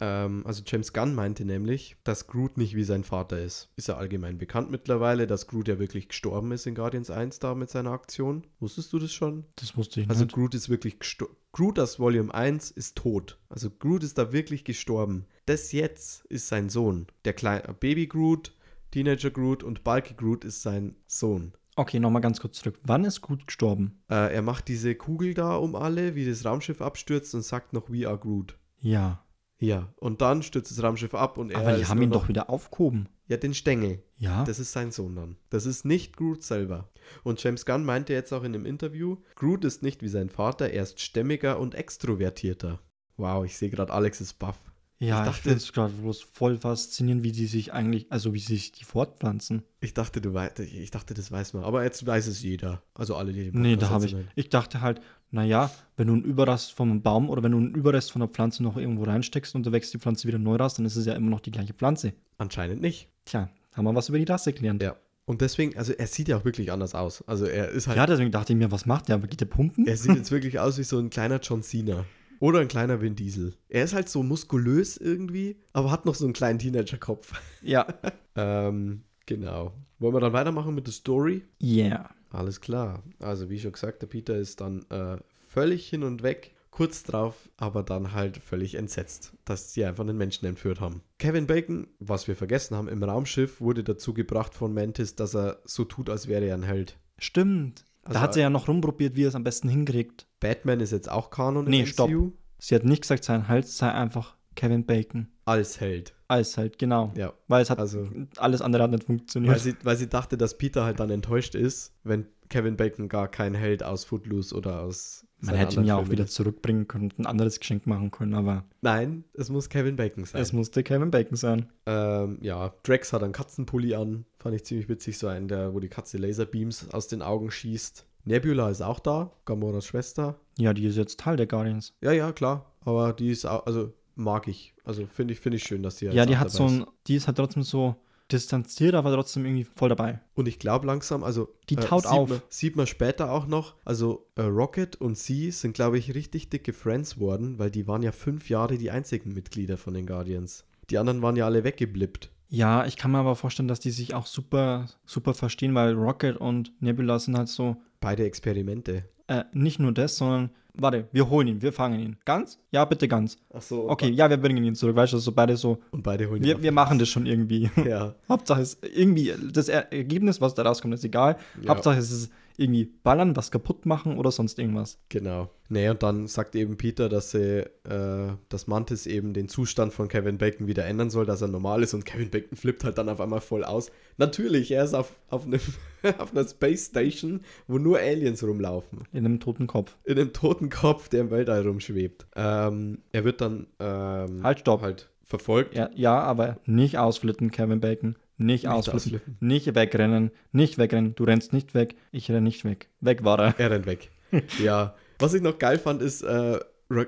Ähm, also James Gunn meinte nämlich, dass Groot nicht wie sein Vater ist. Ist ja allgemein bekannt mittlerweile, dass Groot ja wirklich gestorben ist in Guardians 1 da mit seiner Aktion. Wusstest du das schon? Das wusste ich Also nicht. Groot ist wirklich gestorben. Groot aus Volume 1 ist tot. Also Groot ist da wirklich gestorben. Das jetzt ist sein Sohn. Der kleine Baby Groot, Teenager Groot und Bulky Groot ist sein Sohn. Okay, nochmal ganz kurz zurück. Wann ist Groot gestorben? Äh, er macht diese Kugel da um alle, wie das Raumschiff abstürzt und sagt noch We are Groot. Ja. Ja, und dann stürzt das Raumschiff ab und er Aber die haben ihn doch wieder aufgehoben. Ja, den Stängel. Ja. Das ist sein Sohn dann. Das ist nicht Groot selber. Und James Gunn meinte jetzt auch in dem Interview, Groot ist nicht wie sein Vater, er ist stämmiger und extrovertierter. Wow, ich sehe gerade Alex ist baff. Ja, ich ich, dachte- finde es gerade bloß voll faszinierend, wie die sich eigentlich, also wie sich die fortpflanzen. Ich dachte, du weißt, ich dachte, das weiß man. Aber jetzt weiß es jeder. Also alle, die den Nee, da Podcast habe ich. hören. Ich dachte halt, naja, wenn du einen Überrest vom Baum oder wenn du einen Überrest von der Pflanze noch irgendwo reinsteckst und da wächst die Pflanze wieder neu raus, dann ist es ja immer noch die gleiche Pflanze. Anscheinend nicht. Tja, haben wir was über die Rasse gelernt. Ja. Und deswegen, also er sieht ja auch wirklich anders aus. Also er ist halt, Ja, deswegen dachte ich mir, was macht der? Geht der pumpen? er sieht jetzt wirklich aus wie so ein kleiner John Cena. Oder ein kleiner Vin Diesel. Er ist halt so muskulös irgendwie, aber hat noch so einen kleinen Teenager-Kopf. Ja. Ähm, genau. Wollen wir dann weitermachen mit der Story? Yeah. Alles klar. Also wie schon gesagt, der Peter ist dann äh, völlig hin und weg. Kurz drauf, aber dann halt völlig entsetzt, dass sie einfach einen Menschen entführt haben. Kevin Bacon, was wir vergessen haben, im Raumschiff wurde dazu gebracht von Mantis, dass er so tut, als wäre er ein Held. Stimmt. Also, da hat sie ja noch rumprobiert, wie er es am besten hinkriegt. Batman ist jetzt auch Kanon Nee, im stopp. MCU. Sie hat nicht gesagt, sein Hals sei einfach Kevin Bacon. Als Held. Alles halt, genau. Ja. Weil es hat Also- alles andere hat nicht funktioniert. Weil sie, weil sie dachte, dass Peter halt dann enttäuscht ist, wenn Kevin Bacon gar kein Held aus Footloose oder aus. Man hätte ihn ja auch wieder zurückbringen können und ein anderes Geschenk machen können, aber Nein, es muss Kevin Bacon sein. es musste Kevin Bacon sein. Ähm, ja, Drax hat einen Katzenpulli an. Fand ich ziemlich witzig, so einen, der, wo die Katze Laserbeams aus den Augen schießt. Nebula ist auch da, Gamoras Schwester. Ja, die ist jetzt Teil der Guardians. Ja, ja, klar. Aber die ist auch, also mag ich. Also finde ich, finde ich schön, dass die Ja, die hat so ein, die ist halt trotzdem so distanziert, aber trotzdem irgendwie voll dabei. Und ich glaube langsam, also Die taut sieht auf. Man, sieht man später auch noch. Also äh, Rocket und sie sind, glaube ich, richtig dicke Friends worden, weil die waren ja fünf Jahre die einzigen Mitglieder von den Guardians. Die anderen waren ja alle weggeblippt. Ja, ich kann mir aber vorstellen, dass die sich auch super, super verstehen, weil Rocket und Nebula sind halt so, Beide Experimente. äh, nicht nur das, sondern, warte, wir holen ihn, wir fangen ihn. Ganz? Ja, bitte ganz. Ach so. Okay, ja, wir bringen ihn zurück, weißt du, so beide so, Und beide holen ihn wir, wir machen das schon irgendwie. Ja, Hauptsache es irgendwie, das Er- Ergebnis, was da rauskommt, ist egal. Ja. Hauptsache es ist irgendwie ballern, was kaputt machen oder sonst irgendwas. genau. Nee, und dann sagt eben Peter, dass sie, äh, dass Mantis eben den Zustand von Kevin Bacon wieder ändern soll, dass er normal ist und Kevin Bacon flippt halt dann auf einmal voll aus. Natürlich, er ist auf, auf, einem, auf einer Space Station, wo nur Aliens rumlaufen. In einem toten Kopf. in einem toten Kopf, der im Weltall rumschwebt. Ähm, er wird dann ähm, Halt, stopp. halt verfolgt. Ja, ja, aber nicht ausflippen, Kevin Bacon. Nicht, ausflippen. ausflippen. Nicht wegrennen. Nicht wegrennen. Du rennst nicht weg. Ich renne nicht weg. Weg war er. Er rennt weg. ja. Was ich noch geil fand, ist äh,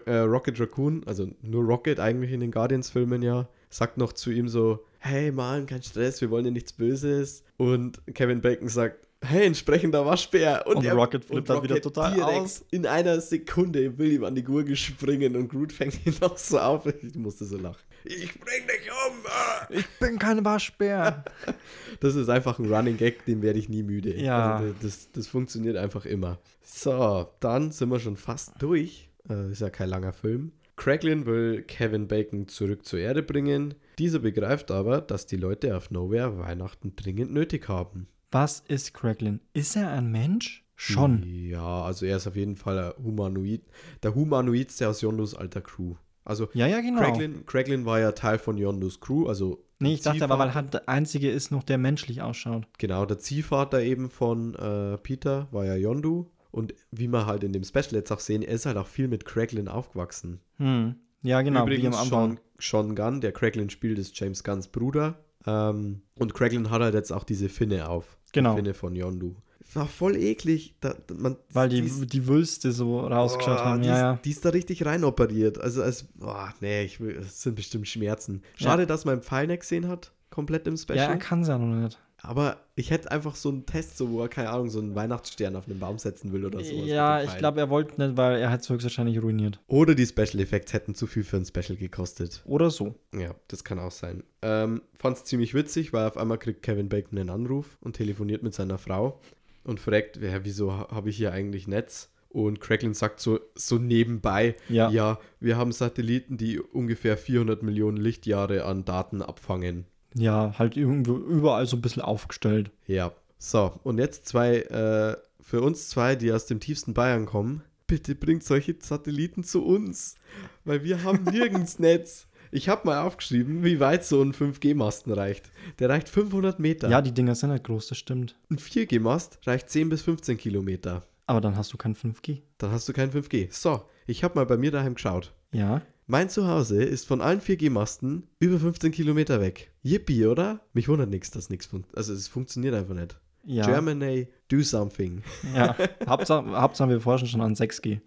äh, Rocket Raccoon, also nur Rocket eigentlich in den Guardians-Filmen ja, sagt noch zu ihm so: Hey Mann, kein Stress, wir wollen dir nichts Böses. Und Kevin Bacon sagt: Hey, ein sprechender Waschbär. Und Rocket flippt dann wieder total aus. In einer Sekunde will ihm an die Gurgel springen und Groot fängt ihn noch so auf. Ich musste so lachen. Ich bring dich um! Ah! Ich bin kein Waschbär. Das ist einfach ein Running Gag, den werde ich nie müde. Ja. Also das, das funktioniert einfach immer. So, dann sind wir schon fast durch. Äh, ist ja kein langer Film. Craiglin will Kevin Bacon zurück zur Erde bringen. Dieser begreift aber, dass die Leute auf Nowhere Weihnachten dringend nötig haben. Was ist Craiglin? Ist er ein Mensch? Schon. Ja, also er ist auf jeden Fall ein Humanoid. Der Humanoidste aus Yondus alter Crew. Also Ja, ja, genau. Craiglin, Craiglin war ja Teil von Yondus Crew, also Nee, ich dachte aber, weil halt der einzige ist noch, der menschlich ausschaut. Genau, der Ziehvater eben von äh, Peter war ja Yondu. Und wie wir halt in dem Special jetzt auch sehen, er ist halt auch viel mit Craiglin aufgewachsen. Hm. Ja, genau, Übrigens. Sean, Sean Gunn, der Craiglin spielt, ist James Gunns Bruder. Ähm, und Craiglin hat halt jetzt auch diese Finne auf. Genau. Die Finne von Yondu. War voll eklig. Da, man, Weil die, ist- die Wülste so rausgeschaut Oh, haben. die, Ja, ist, ja. die ist da richtig reinoperiert. Also, als, oh, nee, ich es sind bestimmt Schmerzen. Schade, Ja. dass man im Pfeil nicht gesehen hat, komplett im Special. Ja, er kann es ja noch nicht. Aber ich hätte einfach so einen Test, so, wo er, keine Ahnung, so einen Weihnachtsstern auf einen Baum setzen will oder sowas. ja, ich glaube, er wollte nicht, weil er hat es höchstwahrscheinlich ruiniert. Oder die Special Effects hätten zu viel für ein Special gekostet. Oder so. Ja, das kann auch sein. Ähm, Fand es ziemlich witzig, weil auf einmal kriegt Kevin Bacon einen Anruf und telefoniert mit seiner Frau und fragt, ja, wieso ha- habe ich hier eigentlich Netz? Und Craiglin sagt so, so nebenbei, Ja. ja, wir haben Satelliten, die ungefähr 400 Millionen Lichtjahre an Daten abfangen. Ja, halt irgendwo überall so ein bisschen aufgestellt. Ja. So, und jetzt zwei, äh, für uns zwei, die aus dem tiefsten Bayern kommen, bitte bringt solche Satelliten zu uns, weil wir haben nirgends Netz. Ich habe mal aufgeschrieben, wie weit so ein 5G-Masten reicht. Der reicht 500 Meter. Ja, die Dinger sind halt groß, das stimmt. Ein 4G-Mast reicht 10 bis 15 Kilometer. Aber dann hast du kein 5G. Dann hast du kein 5G. So, ich habe mal bei mir daheim geschaut. Ja. Mein Zuhause ist von allen 4G-Masten über 15 Kilometer weg. Yippie, oder? Mich wundert nichts, dass nichts funktioniert. Also es funktioniert einfach nicht. Ja. Germany, do something. Ja. Hauptsache, Hauptsache, wir forschen schon an 6G.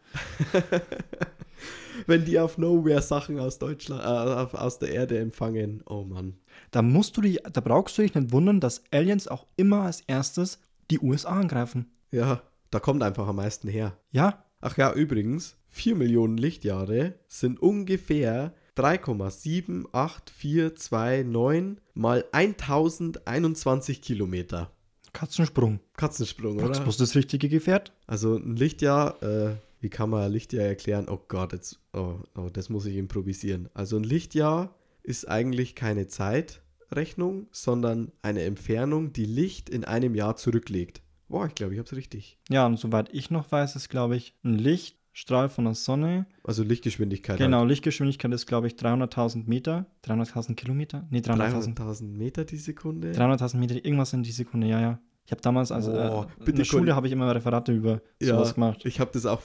Wenn die auf Nowhere Sachen aus Deutschland, äh, aus der Erde empfangen. Oh Mann. Da musst du dich, da brauchst du dich nicht wundern, dass Aliens auch immer als erstes die USA angreifen. Ja, da kommt einfach am meisten her. Ja, Ach ja, übrigens, 4 Millionen Lichtjahre sind ungefähr 3,78429 mal 1021 Kilometer. Katzensprung. Katzensprung, Das oder? muss das richtige Gefährt. Also ein Lichtjahr, äh, wie kann man Lichtjahr erklären? Oh Gott, jetzt, oh, oh, das muss ich improvisieren. Also ein Lichtjahr ist eigentlich keine Zeitrechnung, sondern eine Entfernung, die Licht in einem Jahr zurücklegt. Boah, ich glaube, ich habe es richtig. Ja, und soweit ich noch weiß, ist, glaube ich, ein Lichtstrahl von der Sonne. Also Lichtgeschwindigkeit. Genau, Halt. Lichtgeschwindigkeit ist, glaube ich, 300.000 Meter. 300.000 Kilometer? Nee, 300.000. 300.000 Meter die Sekunde. 300.000 Meter, irgendwas in die Sekunde, ja, ja. Ich habe damals, also Boah, äh, in der Schule habe ich immer Referate über Ja, sowas gemacht. Ich habe das auch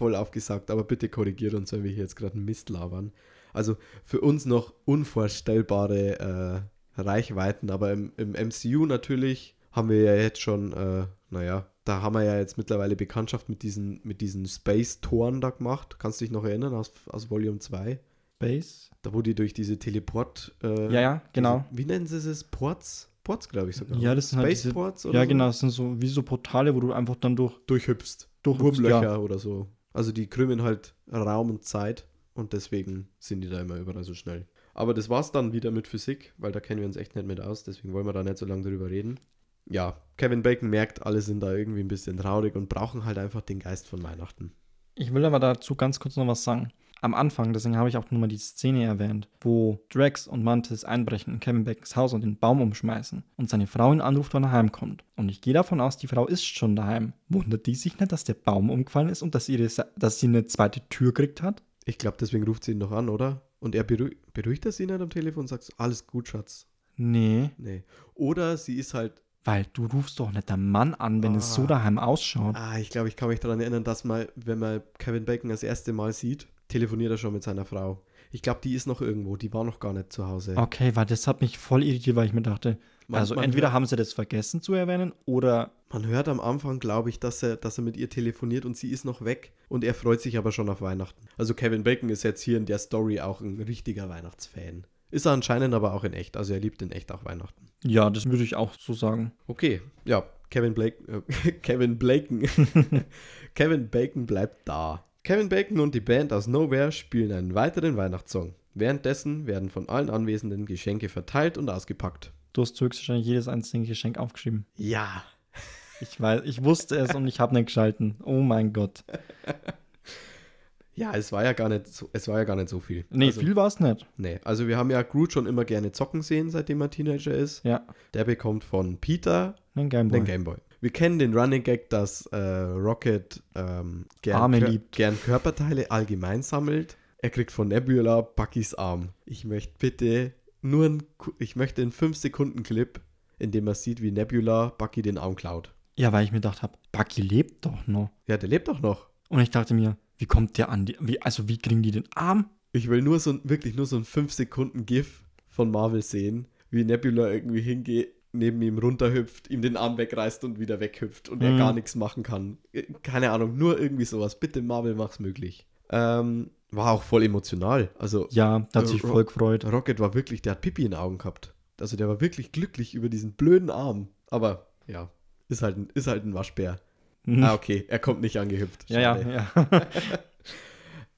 voll aufgesagt, aber bitte korrigiert uns, wenn wir hier jetzt gerade Mist labern. Also für uns noch unvorstellbare äh, Reichweiten, aber im, im MCU natürlich haben wir ja jetzt schon, äh, naja, da haben wir ja jetzt mittlerweile Bekanntschaft mit diesen, mit diesen Space-Toren da gemacht. Kannst du dich noch erinnern aus, aus Volume 2? Base? Da wo die durch diese Teleport... Äh, Ja, ja, genau. Diese, wie nennen sie es? Ports? Ports, glaube ich sogar. Ja, das sind halt diese- Spaceports oder Ja, so? genau, das sind so wie so Portale, wo du einfach dann durch, Durchhüpfst. durch Wurmlöcher oder so. Also die krümmen halt Raum und Zeit und deswegen sind die da immer überall so schnell. Aber das war's dann wieder mit Physik, weil da kennen wir uns echt nicht mit aus, deswegen wollen wir da nicht so lange drüber reden. Ja, Kevin Bacon merkt, alle sind da irgendwie ein bisschen traurig und brauchen halt einfach den Geist von Weihnachten. Ich will aber dazu ganz kurz noch was sagen. Am Anfang, deswegen habe ich auch nur mal die Szene erwähnt, wo Drax und Mantis einbrechen in Kevin Bacons Haus und den Baum umschmeißen und seine Frau ihn anruft, wann er heimkommt. Und ich gehe davon aus, die Frau ist schon daheim. Wundert die sich nicht, dass der Baum umgefallen ist und dass, ihre, dass sie eine zweite Tür gekriegt hat? Ich glaube, deswegen ruft sie ihn noch an, oder? Und er beruhigt, beruhigt er sie nicht am Telefon und sagt, alles gut, Schatz. Nee, Nee. Oder sie ist halt weil du rufst doch nicht der Mann an, wenn es so Ah. daheim ausschaut. Ah, ich glaube, ich kann mich daran erinnern, dass mal, wenn man Kevin Bacon das erste Mal sieht, telefoniert er schon mit seiner Frau. Ich glaube, die ist noch irgendwo, die war noch gar nicht zu Hause. Okay, weil das hat mich voll irritiert, weil ich mir dachte, Man- also man entweder hört, haben sie das vergessen zu erwähnen oder Man hört am Anfang, glaube ich, dass er, dass er mit ihr telefoniert und sie ist noch weg und er freut sich aber schon auf Weihnachten. Also Kevin Bacon ist jetzt hier in der Story auch ein richtiger Weihnachtsfan. Ist er anscheinend aber auch in echt, also er liebt in echt auch Weihnachten. ja, das würde ich auch so sagen. Okay, ja, Kevin Blake, äh, Kevin Bacon. Kevin Bacon bleibt da. Kevin Bacon und die Band aus Nowhere spielen einen weiteren Weihnachtssong. Währenddessen werden von allen Anwesenden Geschenke verteilt und ausgepackt. Du hast höchstwahrscheinlich jedes einzelne Geschenk aufgeschrieben. Ja. Ich weiß, ich wusste es und ich habe nicht geschalten. Oh mein Gott. Ja, es war ja gar nicht so, es war ja gar nicht so viel. Nee, also, viel war es nicht. Nee, also wir haben ja Groot schon immer gerne zocken sehen, seitdem er Teenager ist. Ja, Der bekommt von Peter ein Gameboy. den Gameboy. Wir kennen den Running Gag, dass äh, Rocket ähm, gern, Kör- liebt. gern Körperteile allgemein sammelt. Er kriegt von Nebula Buckys Arm. Ich möchte bitte nur ein, ich möchte einen 5-Sekunden-Clip, in dem man sieht, wie Nebula Bucky den Arm klaut. Ja, weil ich mir gedacht habe, Bucky lebt doch noch. Ja, der lebt doch noch. Und ich dachte mir, wie kommt der an die, wie, also wie kriegen die den Arm? Ich will nur so ein, wirklich nur so ein 5-Sekunden-GIF von Marvel sehen, wie Nebula irgendwie hingeht, neben ihm runterhüpft, ihm den Arm wegreißt und wieder weghüpft und er Mhm. gar nichts machen kann. Äh, Keine Ahnung, nur irgendwie sowas. Bitte Marvel, mach's möglich. Ähm, war auch voll emotional. Also Ja, hat sich Äh, voll gefreut. Rocket war wirklich, der hat Pipi in den Augen gehabt. Also der war wirklich glücklich über diesen blöden Arm. Aber ja, ist halt ein, ist halt ein Waschbär. Mhm. Ah, okay, er kommt nicht angehüpft. ja, ja, Schade. ja.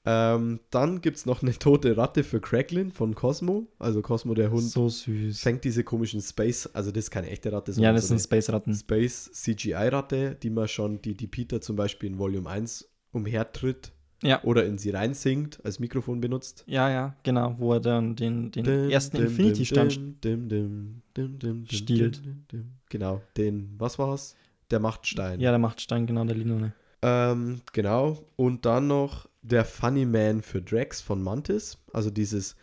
Ähm, dann gibt es noch eine tote Ratte für Cracklin von Cosmo. Also Cosmo, der Hund, so süß. fängt diese komischen Space, also das ist keine echte Ratte, Ja, sondern das so sind Space-Ratten. eine Space CGI-Ratte, die man schon, die, die Peter zum Beispiel in Volume 1 umhertritt Ja. oder in sie reinsingt, als Mikrofon benutzt. Ja, ja, genau, wo er dann den, den Dim, ersten dim, stiehlt. Genau, den, was war's? Der Machtstein. Ja, der macht Stein, genau, der Linone. Ähm, genau. Und dann noch der Funny Man für Drax von Mantis. Also dieses,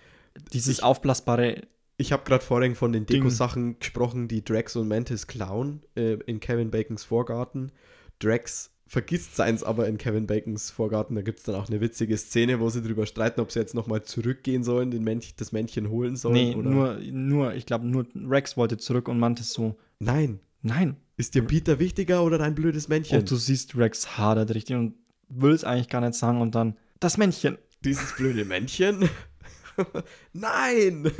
Dieses Ich- aufblasbare, ich habe gerade vorhin von den. Deko-Sachen gesprochen, die Drax und Mantis klauen äh, in Kevin Bacons Vorgarten. Drax vergisst seins aber in Kevin Bacons Vorgarten. Da gibt es dann auch eine witzige Szene, wo sie drüber streiten, ob sie jetzt nochmal zurückgehen sollen, den Männchen, das Männchen holen sollen. nee, oder nur, nur, ich glaube, nur Rex wollte zurück und Mantis so, Nein. nein. Ist dir Peter wichtiger oder dein blödes Männchen? Und du siehst, Rex hadert richtig und will es eigentlich gar nicht sagen und dann, das Männchen. Dieses blöde Männchen? Nein!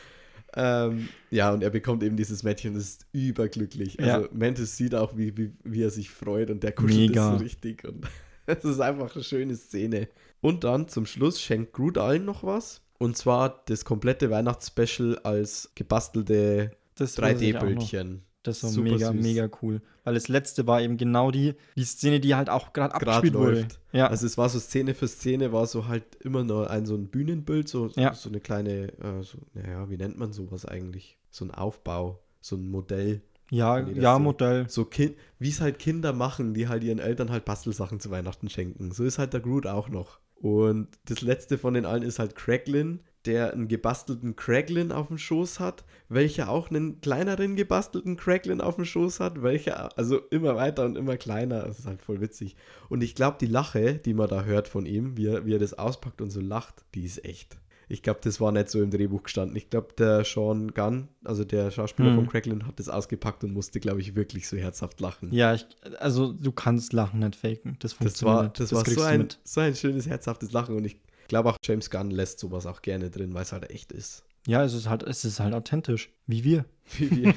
ähm, ja, und er bekommt eben dieses Männchen, das ist überglücklich. Also Ja. Mantis sieht auch, wie, wie, wie er sich freut und der kuschelt Mega. es so richtig. Und es ist einfach eine schöne Szene. Und dann zum Schluss schenkt Groot allen noch was. Und zwar das komplette Weihnachtsspecial als gebastelte Das weiß ich auch noch. 3D-Bildchen. Das war Super mega, süß. mega cool. Weil das letzte war eben genau die, die Szene, die halt auch gerade abgespielt wurde. Ja, Also es war so Szene für Szene, war so halt immer nur ein so ein Bühnenbild, so, Ja. so eine kleine, äh, so, naja, wie nennt man sowas eigentlich? So ein Aufbau, so ein Modell. Ja, ja, so- Modell. So kind, wie es halt Kinder machen, die halt ihren Eltern halt Bastelsachen zu Weihnachten schenken. So ist halt der Groot auch noch. Und das letzte von den allen ist halt Craiglin, der einen gebastelten Craiglin auf dem Schoß hat, welcher auch einen kleineren gebastelten Craiglin auf dem Schoß hat, welcher also immer weiter und immer kleiner. Das ist halt voll witzig. Und ich glaube, die Lache, die man da hört von ihm, wie er, wie er das auspackt und so lacht, die ist echt. Ich glaube, das war nicht so im Drehbuch gestanden. Ich glaube, der Sean Gunn, also der Schauspieler Hm. von Craiglin, hat das ausgepackt und musste, glaube ich, wirklich so herzhaft lachen. Ja, ich, also du kannst Lachen nicht faken. Das Das funktioniert war, nicht. das war so, ein, so ein schönes, herzhaftes Lachen und ich glaube auch James Gunn lässt sowas auch gerne drin, weil es halt echt ist. Ja, es ist halt, es ist halt authentisch. Wie wir. Wie wir.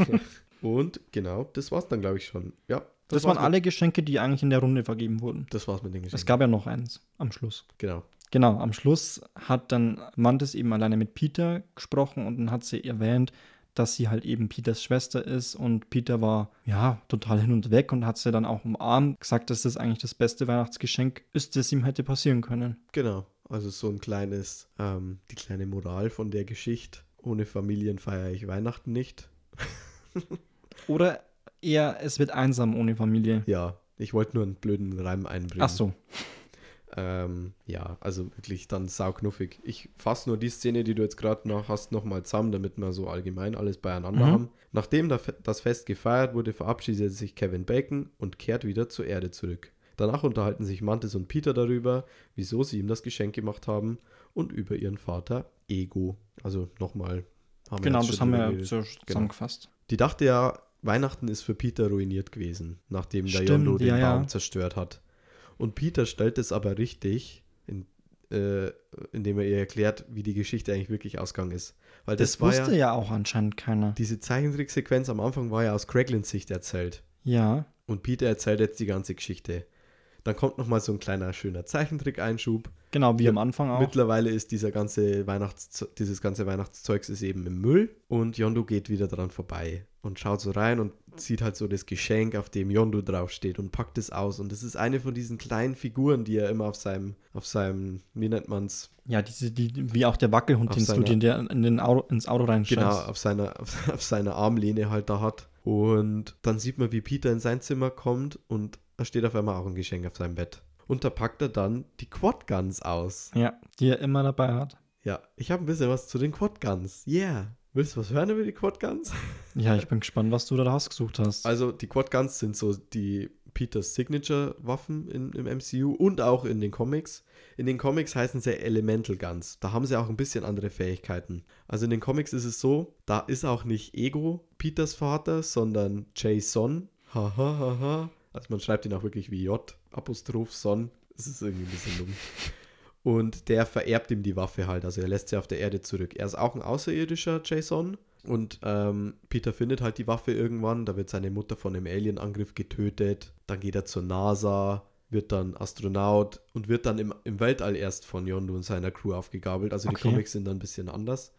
und genau, das war's dann, glaube ich, schon. Ja, Das, war's waren alle Geschenke, die eigentlich in der Runde vergeben wurden. Das war's mit den Es Geschenken. gab ja noch eins am Schluss. Genau. Genau, am Schluss hat dann Mantis eben alleine mit Peter gesprochen und dann hat sie erwähnt, dass sie halt eben Peters Schwester ist und Peter war ja total hin und weg und hat sie dann auch umarmt, gesagt, dass das eigentlich das beste Weihnachtsgeschenk ist, das ihm hätte passieren können. Genau. Also so ein kleines, ähm, die kleine Moral von der Geschichte. Ohne Familien feiere ich Weihnachten nicht. Oder eher, es wird einsam ohne Familie. Ja, ich wollte nur einen blöden Reim einbringen. Ach so, Ähm, ja, also wirklich dann sauknuffig. Ich fasse nur die Szene, die du jetzt gerade noch hast, nochmal zusammen, damit wir so allgemein alles beieinander Mhm. haben. Nachdem das Fest gefeiert wurde, verabschiedet sich Kevin Bacon und kehrt wieder zur Erde zurück. Danach unterhalten sich Mantis und Peter darüber, wieso sie ihm das Geschenk gemacht haben und über ihren Vater Ego. Also nochmal. genau, das haben wir geredet. so zusammengefasst. Die dachte ja, Weihnachten ist für Peter ruiniert gewesen, nachdem der Stimmt, Yondo den ja, ja. Baum zerstört hat. Und Peter stellt es aber richtig, in, äh, indem er ihr erklärt, wie die Geschichte eigentlich wirklich ausgegangen ist. Weil das, Das, wusste ja, ja, auch anscheinend keiner. diese Zeichentricksequenz am Anfang war ja aus Craiglins Sicht erzählt. Ja, Und Peter erzählt jetzt die ganze Geschichte. Dann kommt nochmal so ein kleiner, schöner Zeichentrick-Einschub. genau, wie Ja, am Anfang auch. Mittlerweile ist dieser ganze Weihnachts dieses ganze Weihnachtszeugs ist eben im Müll und Yondo geht wieder dran vorbei und schaut so rein und sieht halt so das Geschenk, auf dem Yondo draufsteht und packt es aus und das ist eine von diesen kleinen Figuren, die er immer auf seinem auf seinem wie nennt man's Ja, diese, die, wie auch der Wackelhund, den seiner- du dir in, der, in den Auto, ins Auto reinscheißt. genau auf seiner auf, auf seiner Armlehne halt da hat und dann sieht man, wie Peter in sein Zimmer kommt und da steht auf einmal auch ein Geschenk auf seinem Bett und da packt er dann die Quad Guns aus. Ja, die er immer dabei hat. Ja, ich habe ein bisschen was zu den Quad Guns. Yeah. Willst du was hören über die Quad Guns? Ja, ich bin gespannt, was du da rausgesucht hast. Also die Quad Guns sind so die Peters Signature-Waffen im MCU und auch in den Comics. In den Comics heißen sie Elemental Guns. Da haben sie auch ein bisschen andere Fähigkeiten. Also in den Comics ist es so, da ist auch nicht Ego Peters Vater, sondern Jason. Haha, haha. Also man schreibt ihn auch wirklich wie J, Apostroph Son. Das ist irgendwie ein bisschen dumm. Und der vererbt ihm die Waffe halt. Also er lässt sie auf der Erde zurück. Er ist auch ein Außerirdischer, Jason. Und ähm, Peter findet halt die Waffe irgendwann. Da wird seine Mutter von einem Alienangriff getötet. Dann geht er zur NASA, wird dann Astronaut und wird dann im, im Weltall erst von Yondu und seiner Crew aufgegabelt. Also die Okay. Comics sind dann ein bisschen anders.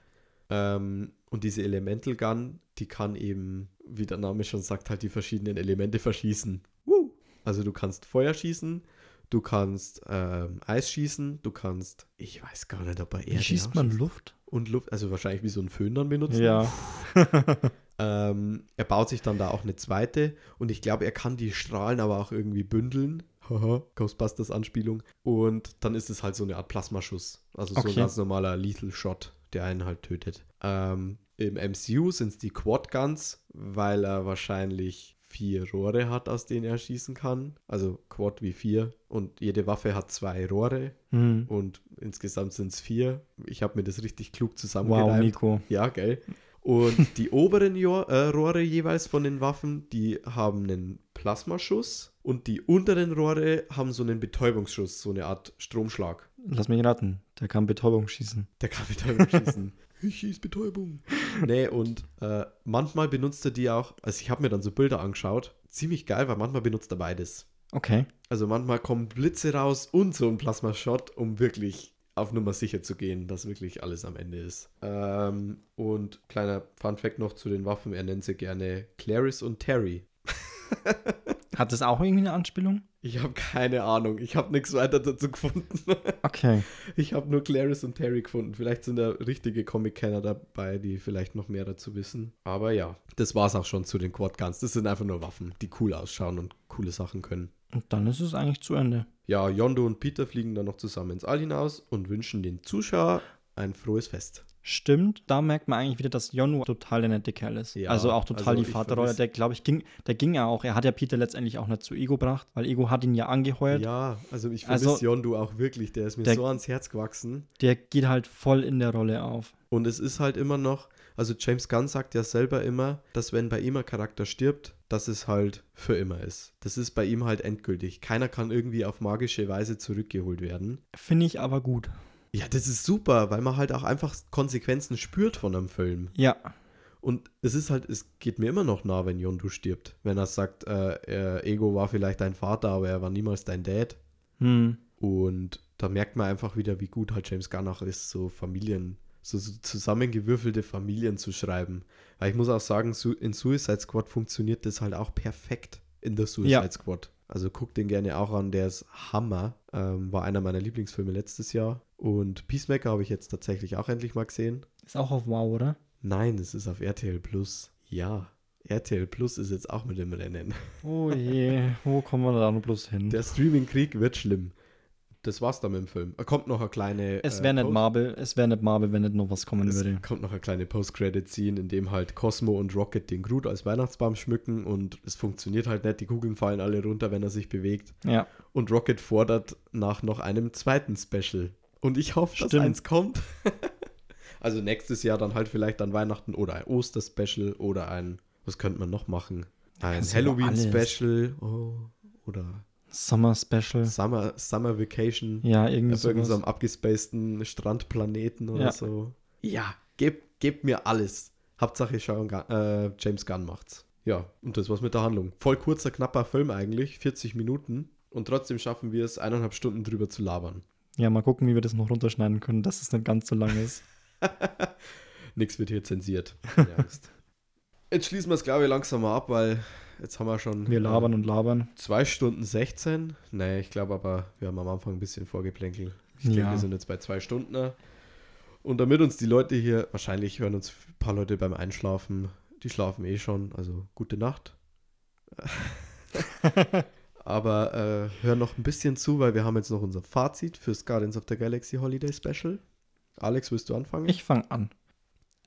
Ähm, und diese Elemental Gun, die kann eben, wie der Name schon sagt, halt die verschiedenen Elemente verschießen. Woo! Also du kannst Feuer schießen, du kannst ähm, Eis schießen, du kannst, ich weiß gar nicht, ob er wie Erde schießt auch man schießt. Luft? Und Luft, also wahrscheinlich wie so ein Föhn dann benutzen. Ja. Ähm, er baut sich dann da auch eine zweite und ich glaube, er kann die Strahlen aber auch irgendwie bündeln. Haha, Ghostbusters Anspielung. Und dann ist es halt so eine Art Plasmaschuss. Also so ein Okay. ganz normaler Lethal Shot, der einen halt tötet. Ähm, Im MCU sind es die Quad Guns, weil er wahrscheinlich vier Rohre hat, aus denen er schießen kann. Also Quad wie vier. Und jede Waffe hat zwei Rohre. Hm. Und insgesamt sind es vier. Ich habe mir das richtig klug Wow, zusammengereimt. Nico. Ja, gell. Und die oberen Jo äh, Rohre jeweils von den Waffen, die haben einen Plasmaschuss und die unteren Rohre haben so einen Betäubungsschuss, so eine Art Stromschlag. Lass mich raten. Der kann Betäubung schießen. Der kann Betäubung schießen. Ich schieß Betäubung. Nee, und äh, manchmal benutzt er die auch, also ich habe mir dann so Bilder angeschaut, ziemlich geil, weil manchmal benutzt er beides. Okay. Also manchmal kommen Blitze raus und so ein Plasma-Shot, um wirklich auf Nummer sicher zu gehen, dass wirklich alles am Ende ist. Ähm, und kleiner Fun-Fact noch zu den Waffen: Er nennt sie gerne Clarice und Terry. Hat das auch irgendwie eine Anspielung? Ich habe keine Ahnung. Ich habe nichts weiter dazu gefunden. Okay. Ich habe nur Clarice und Terry gefunden. Vielleicht sind da richtige Comic-Kenner dabei, die vielleicht noch mehr dazu wissen. Aber ja, das war's auch schon zu den Quad-Guns. Das sind einfach nur Waffen, die cool ausschauen und coole Sachen können. Und dann ist es eigentlich zu Ende. Ja, Yondo und Peter fliegen dann noch zusammen ins All hinaus und wünschen den Zuschauer ein frohes Fest. Stimmt, da merkt man eigentlich wieder, dass Yonu total der nette Kerl ist. Ja, also auch total also die Vaterrolle. Der, glaube ich, ging, der ging ja auch. Er hat ja Peter letztendlich auch nicht zu Ego gebracht, weil Ego hat ihn ja angeheuert. Ja, also ich vermisse Also- Yondu auch wirklich. Der ist mir Der- so ans Herz gewachsen. Der geht halt voll in der Rolle auf. Und es ist halt immer noch, also James Gunn sagt ja selber immer, dass wenn bei ihm ein Charakter stirbt, dass es halt für immer ist. Das ist bei ihm halt endgültig. Keiner kann irgendwie auf magische Weise zurückgeholt werden. Finde ich aber gut. Ja, das ist super, weil man halt auch einfach Konsequenzen spürt von einem Film. Ja, Und es ist halt, es geht mir immer noch nah, wenn Yondu stirbt. Wenn er sagt, äh, er, Ego war vielleicht dein Vater, aber er war niemals dein Dad. hm. Und da merkt man einfach wieder, wie gut halt James Gunn auch ist, so Familien, so, so zusammengewürfelte Familien zu schreiben. Weil ich muss auch sagen, in Suicide Squad funktioniert das halt auch perfekt in der Suicide Ja. Squad. Also guck den gerne auch an, der ist Hammer. Ähm, war einer meiner Lieblingsfilme letztes Jahr. Und Peacemaker habe ich jetzt tatsächlich auch endlich mal gesehen. ist auch auf Wow, oder? Nein, es ist auf RTL Plus. Ja, RTL Plus ist jetzt auch mit dem Rennen. Oh je, wo kommen wir da noch bloß hin? Der Streaming-Krieg wird schlimm. Das war's dann mit dem Film. Kommt noch eine kleine. es äh, wäre nicht Post- Marvel, es wäre nicht Marvel, wenn nicht noch was kommen Es würde. kommt noch eine kleine Post-Credit-Scene, in dem halt Cosmo und Rocket den Groot als Weihnachtsbaum schmücken und es funktioniert halt nicht. Die Kugeln fallen alle runter, wenn er sich bewegt. Ja, Und Rocket fordert nach noch einem zweiten Special. Und ich hoffe, dass Stimmt. eins kommt. also nächstes Jahr dann halt vielleicht an Weihnachten oder ein Oster-Special oder ein, was könnte man noch machen? Ein Halloween-Special oh, oder Summer Special. Summer, Summer Vacation. Ja, irgendwie Auf irgendeinem abgespaceden Strandplaneten oder Ja. so. Ja, gebt, gebt mir alles. Hauptsache Sean Gunn, äh, James Gunn macht's. Ja, und das war's mit der Handlung. Voll kurzer, knapper Film eigentlich, 40 Minuten. Und trotzdem schaffen wir es, eineinhalb Stunden drüber zu labern. Ja, mal gucken, wie wir das noch runterschneiden können, dass es nicht ganz so lang ist. Nix wird hier zensiert. Keine Angst. Jetzt schließen wir es, glaube ich, langsam mal ab, weil jetzt haben wir schon Wir labern und labern. 2 Stunden 16. Nee, ich glaube aber, wir haben am Anfang ein bisschen vorgeplänkelt. Ich denke, Ja. wir sind jetzt bei zwei Stunden. Und damit uns die Leute hier, wahrscheinlich hören uns ein paar Leute beim Einschlafen, die schlafen eh schon, also gute Nacht. aber äh, hören noch ein bisschen zu, weil wir haben jetzt noch unser Fazit fürs Guardians of the Galaxy Holiday Special. Alex, willst du anfangen? Ich fange an.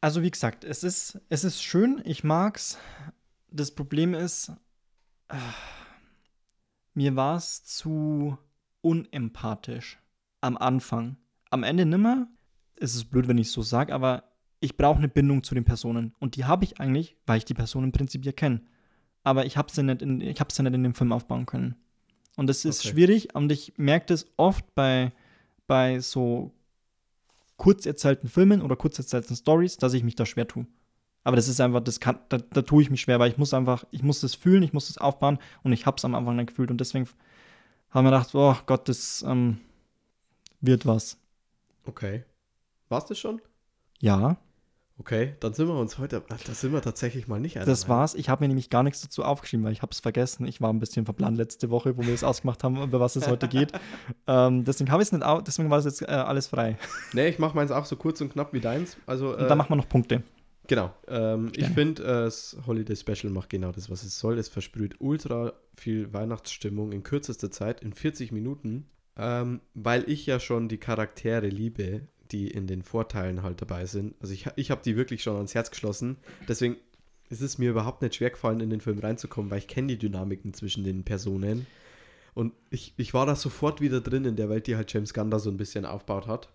Also wie gesagt, es ist, es ist schön, ich mag's. Das Problem ist, äh, mir war es zu unempathisch am Anfang. Am Ende nimmer. Es ist blöd, wenn ich so sage, aber ich brauche eine Bindung zu den Personen. Und die habe ich eigentlich, weil ich die Personen prinzipiell kenne. Aber ich habe sie, nicht in- ich hab sie nicht in dem Film aufbauen können. Und das ist Okay. schwierig und ich merke das oft bei, bei so kurz erzählten Filmen oder kurz erzählten Stories, dass ich mich da schwer tue. Aber das ist einfach, das kann, da, da tue ich mich schwer, weil ich muss einfach, ich muss das fühlen, ich muss das aufbauen und ich habe es am Anfang nicht gefühlt und deswegen haben wir gedacht, oh Gott, das ähm, wird was. Okay. War's das schon? Ja, Okay, dann sind wir uns heute, da sind wir tatsächlich mal nicht einer das war's. Ich habe mir nämlich gar nichts dazu aufgeschrieben, weil ich habe es vergessen. Ich war ein bisschen verplant letzte Woche, wo wir es ausgemacht haben, über was es heute geht. ähm, deswegen habe ich es nicht, deswegen war es jetzt äh, alles frei. Nee, ich mache meins auch so kurz und knapp wie deins. Also, Und äh, dann machen wir noch Punkte. Genau. Ähm, ich finde, äh, das Holiday Special macht genau das, was es soll. Es versprüht ultra viel Weihnachtsstimmung in kürzester Zeit, in 40 Minuten. Ähm, weil ich ja schon die Charaktere liebe, die in den Vorteilen halt dabei sind. Also ich, ich habe die wirklich schon ans Herz geschlossen. Deswegen ist es mir überhaupt nicht schwer gefallen, in den Film reinzukommen, weil ich kenne die Dynamiken zwischen den Personen. Und ich, ich war da sofort wieder drin in der Welt, die halt James Gunn da so ein bisschen aufgebaut hat.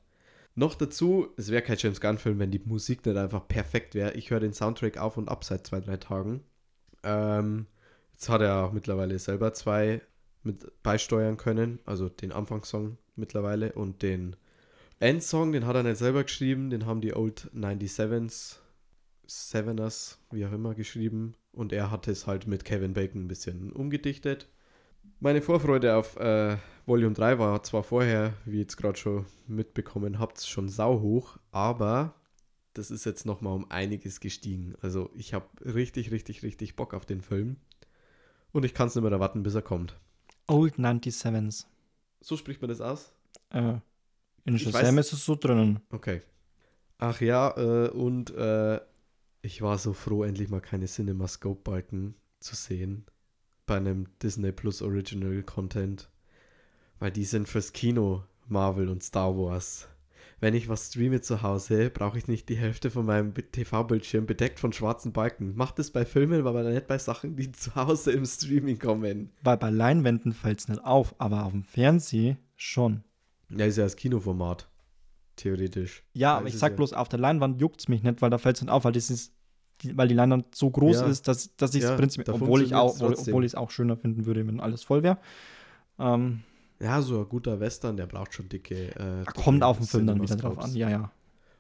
Noch dazu, es wäre kein James Gunn-Film, wenn die Musik nicht einfach perfekt wäre. Ich höre den Soundtrack auf und ab seit zwei, drei Tagen. Ähm, jetzt hat er auch mittlerweile selber zwei mit beisteuern können. Also den Anfangssong mittlerweile und den Endsong, den hat er nicht selber geschrieben. Den haben die Old 97s, Seveners, wie auch immer, geschrieben. Und er hat es halt mit Kevin Bacon ein bisschen umgedichtet. Meine Vorfreude auf äh, Volume 3 war zwar vorher, wie ihr jetzt gerade schon mitbekommen habt, schon sauhoch, aber das ist jetzt nochmal um einiges gestiegen. Also ich habe richtig, richtig, richtig Bock auf den Film. Und ich kann es nicht mehr erwarten, bis er kommt. Old 97s. So spricht man das aus? Äh, in Shazam ist es so drinnen. Okay. Ach ja, äh, und äh, ich war so froh, endlich mal keine CinemaScope-Balken zu sehen bei einem Disney Plus Original Content. Weil die sind fürs Kino Marvel und Star Wars. Wenn ich was streame zu Hause, brauche ich nicht die Hälfte von meinem TV-Bildschirm bedeckt von schwarzen Balken. Macht es bei Filmen, aber nicht bei Sachen, die zu Hause im Streaming kommen. Weil bei Leinwänden fällt es nicht auf, aber auf dem Fernseher schon. Ja, ist ja das Kinoformat. Theoretisch. Ja, aber ich sag ja- bloß, auf der Leinwand juckt es mich nicht, weil da fällt es nicht auf, weil das ist, die, weil die Leinwand so groß Ja. ist, dass, dass ich es Ja, prinzipiell, obwohl ich auch, obwohl, ich es auch schöner finden würde, wenn alles voll wäre. Ähm, Ja, so ein guter Western, der braucht schon dicke. Äh, kommt auf den Film dann wieder drauf an, ja, ja.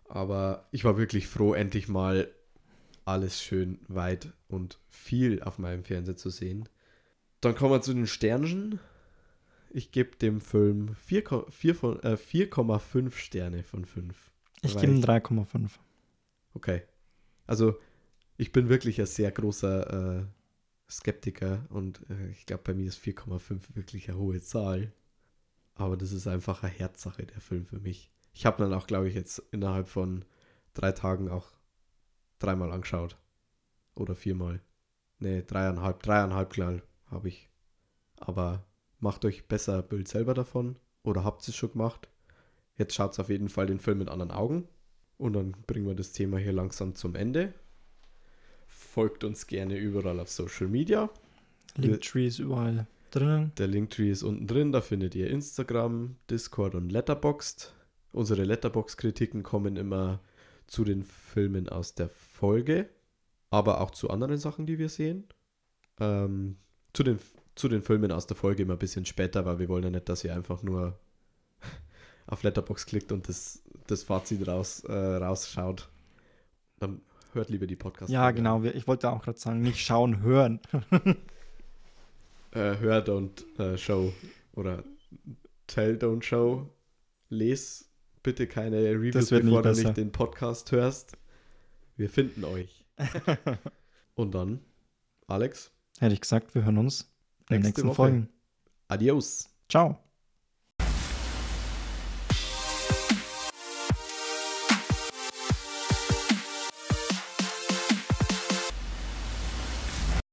Aber ich war wirklich froh, endlich mal alles schön weit und viel auf meinem Fernseher zu sehen. Dann kommen wir zu den Sternchen. Ich gebe dem Film 4 Ko- 4 von- äh, 4,5 Sterne von 5. Ich gebe ihm ich- 3,5. Okay. Also, ich bin wirklich ein sehr großer äh, Skeptiker und äh, ich glaube, bei mir ist 4,5 wirklich eine hohe Zahl. Aber das ist einfach eine Herzsache, der Film für mich. Ich habe dann auch, glaube ich, jetzt innerhalb von drei Tagen auch dreimal angeschaut. Oder viermal. Nee, dreieinhalb, dreieinhalb, klar, habe ich. Aber macht euch besser Bild selber davon. Oder habt es schon gemacht. Jetzt schaut auf jeden Fall den Film mit anderen Augen. Und dann bringen wir das Thema hier langsam zum Ende. Folgt uns gerne überall auf Social Media. Linktree ist überall drinnen. Der Linktree ist unten drin, da findet ihr Instagram, Discord und Letterboxd. Unsere Letterbox-Kritiken kommen immer zu den Filmen aus der Folge, aber auch zu anderen Sachen, die wir sehen. Ähm, zu, den, zu den Filmen aus der Folge immer ein bisschen später, weil wir wollen ja nicht, dass ihr einfach nur auf Letterbox klickt und das, das Fazit raus, äh, rausschaut. Dann hört lieber die podcast Ja, genau. Ich wollte auch gerade sagen, nicht schauen, hören. äh, hör don't äh, show oder tell don't show. Les bitte keine Reviews, bevor du besser. nicht den Podcast hörst. Wir finden euch. Und dann, Alex, Hätte ich gesagt, wir hören uns in den Nächste nächsten Woche. Folgen. adios. Ciao.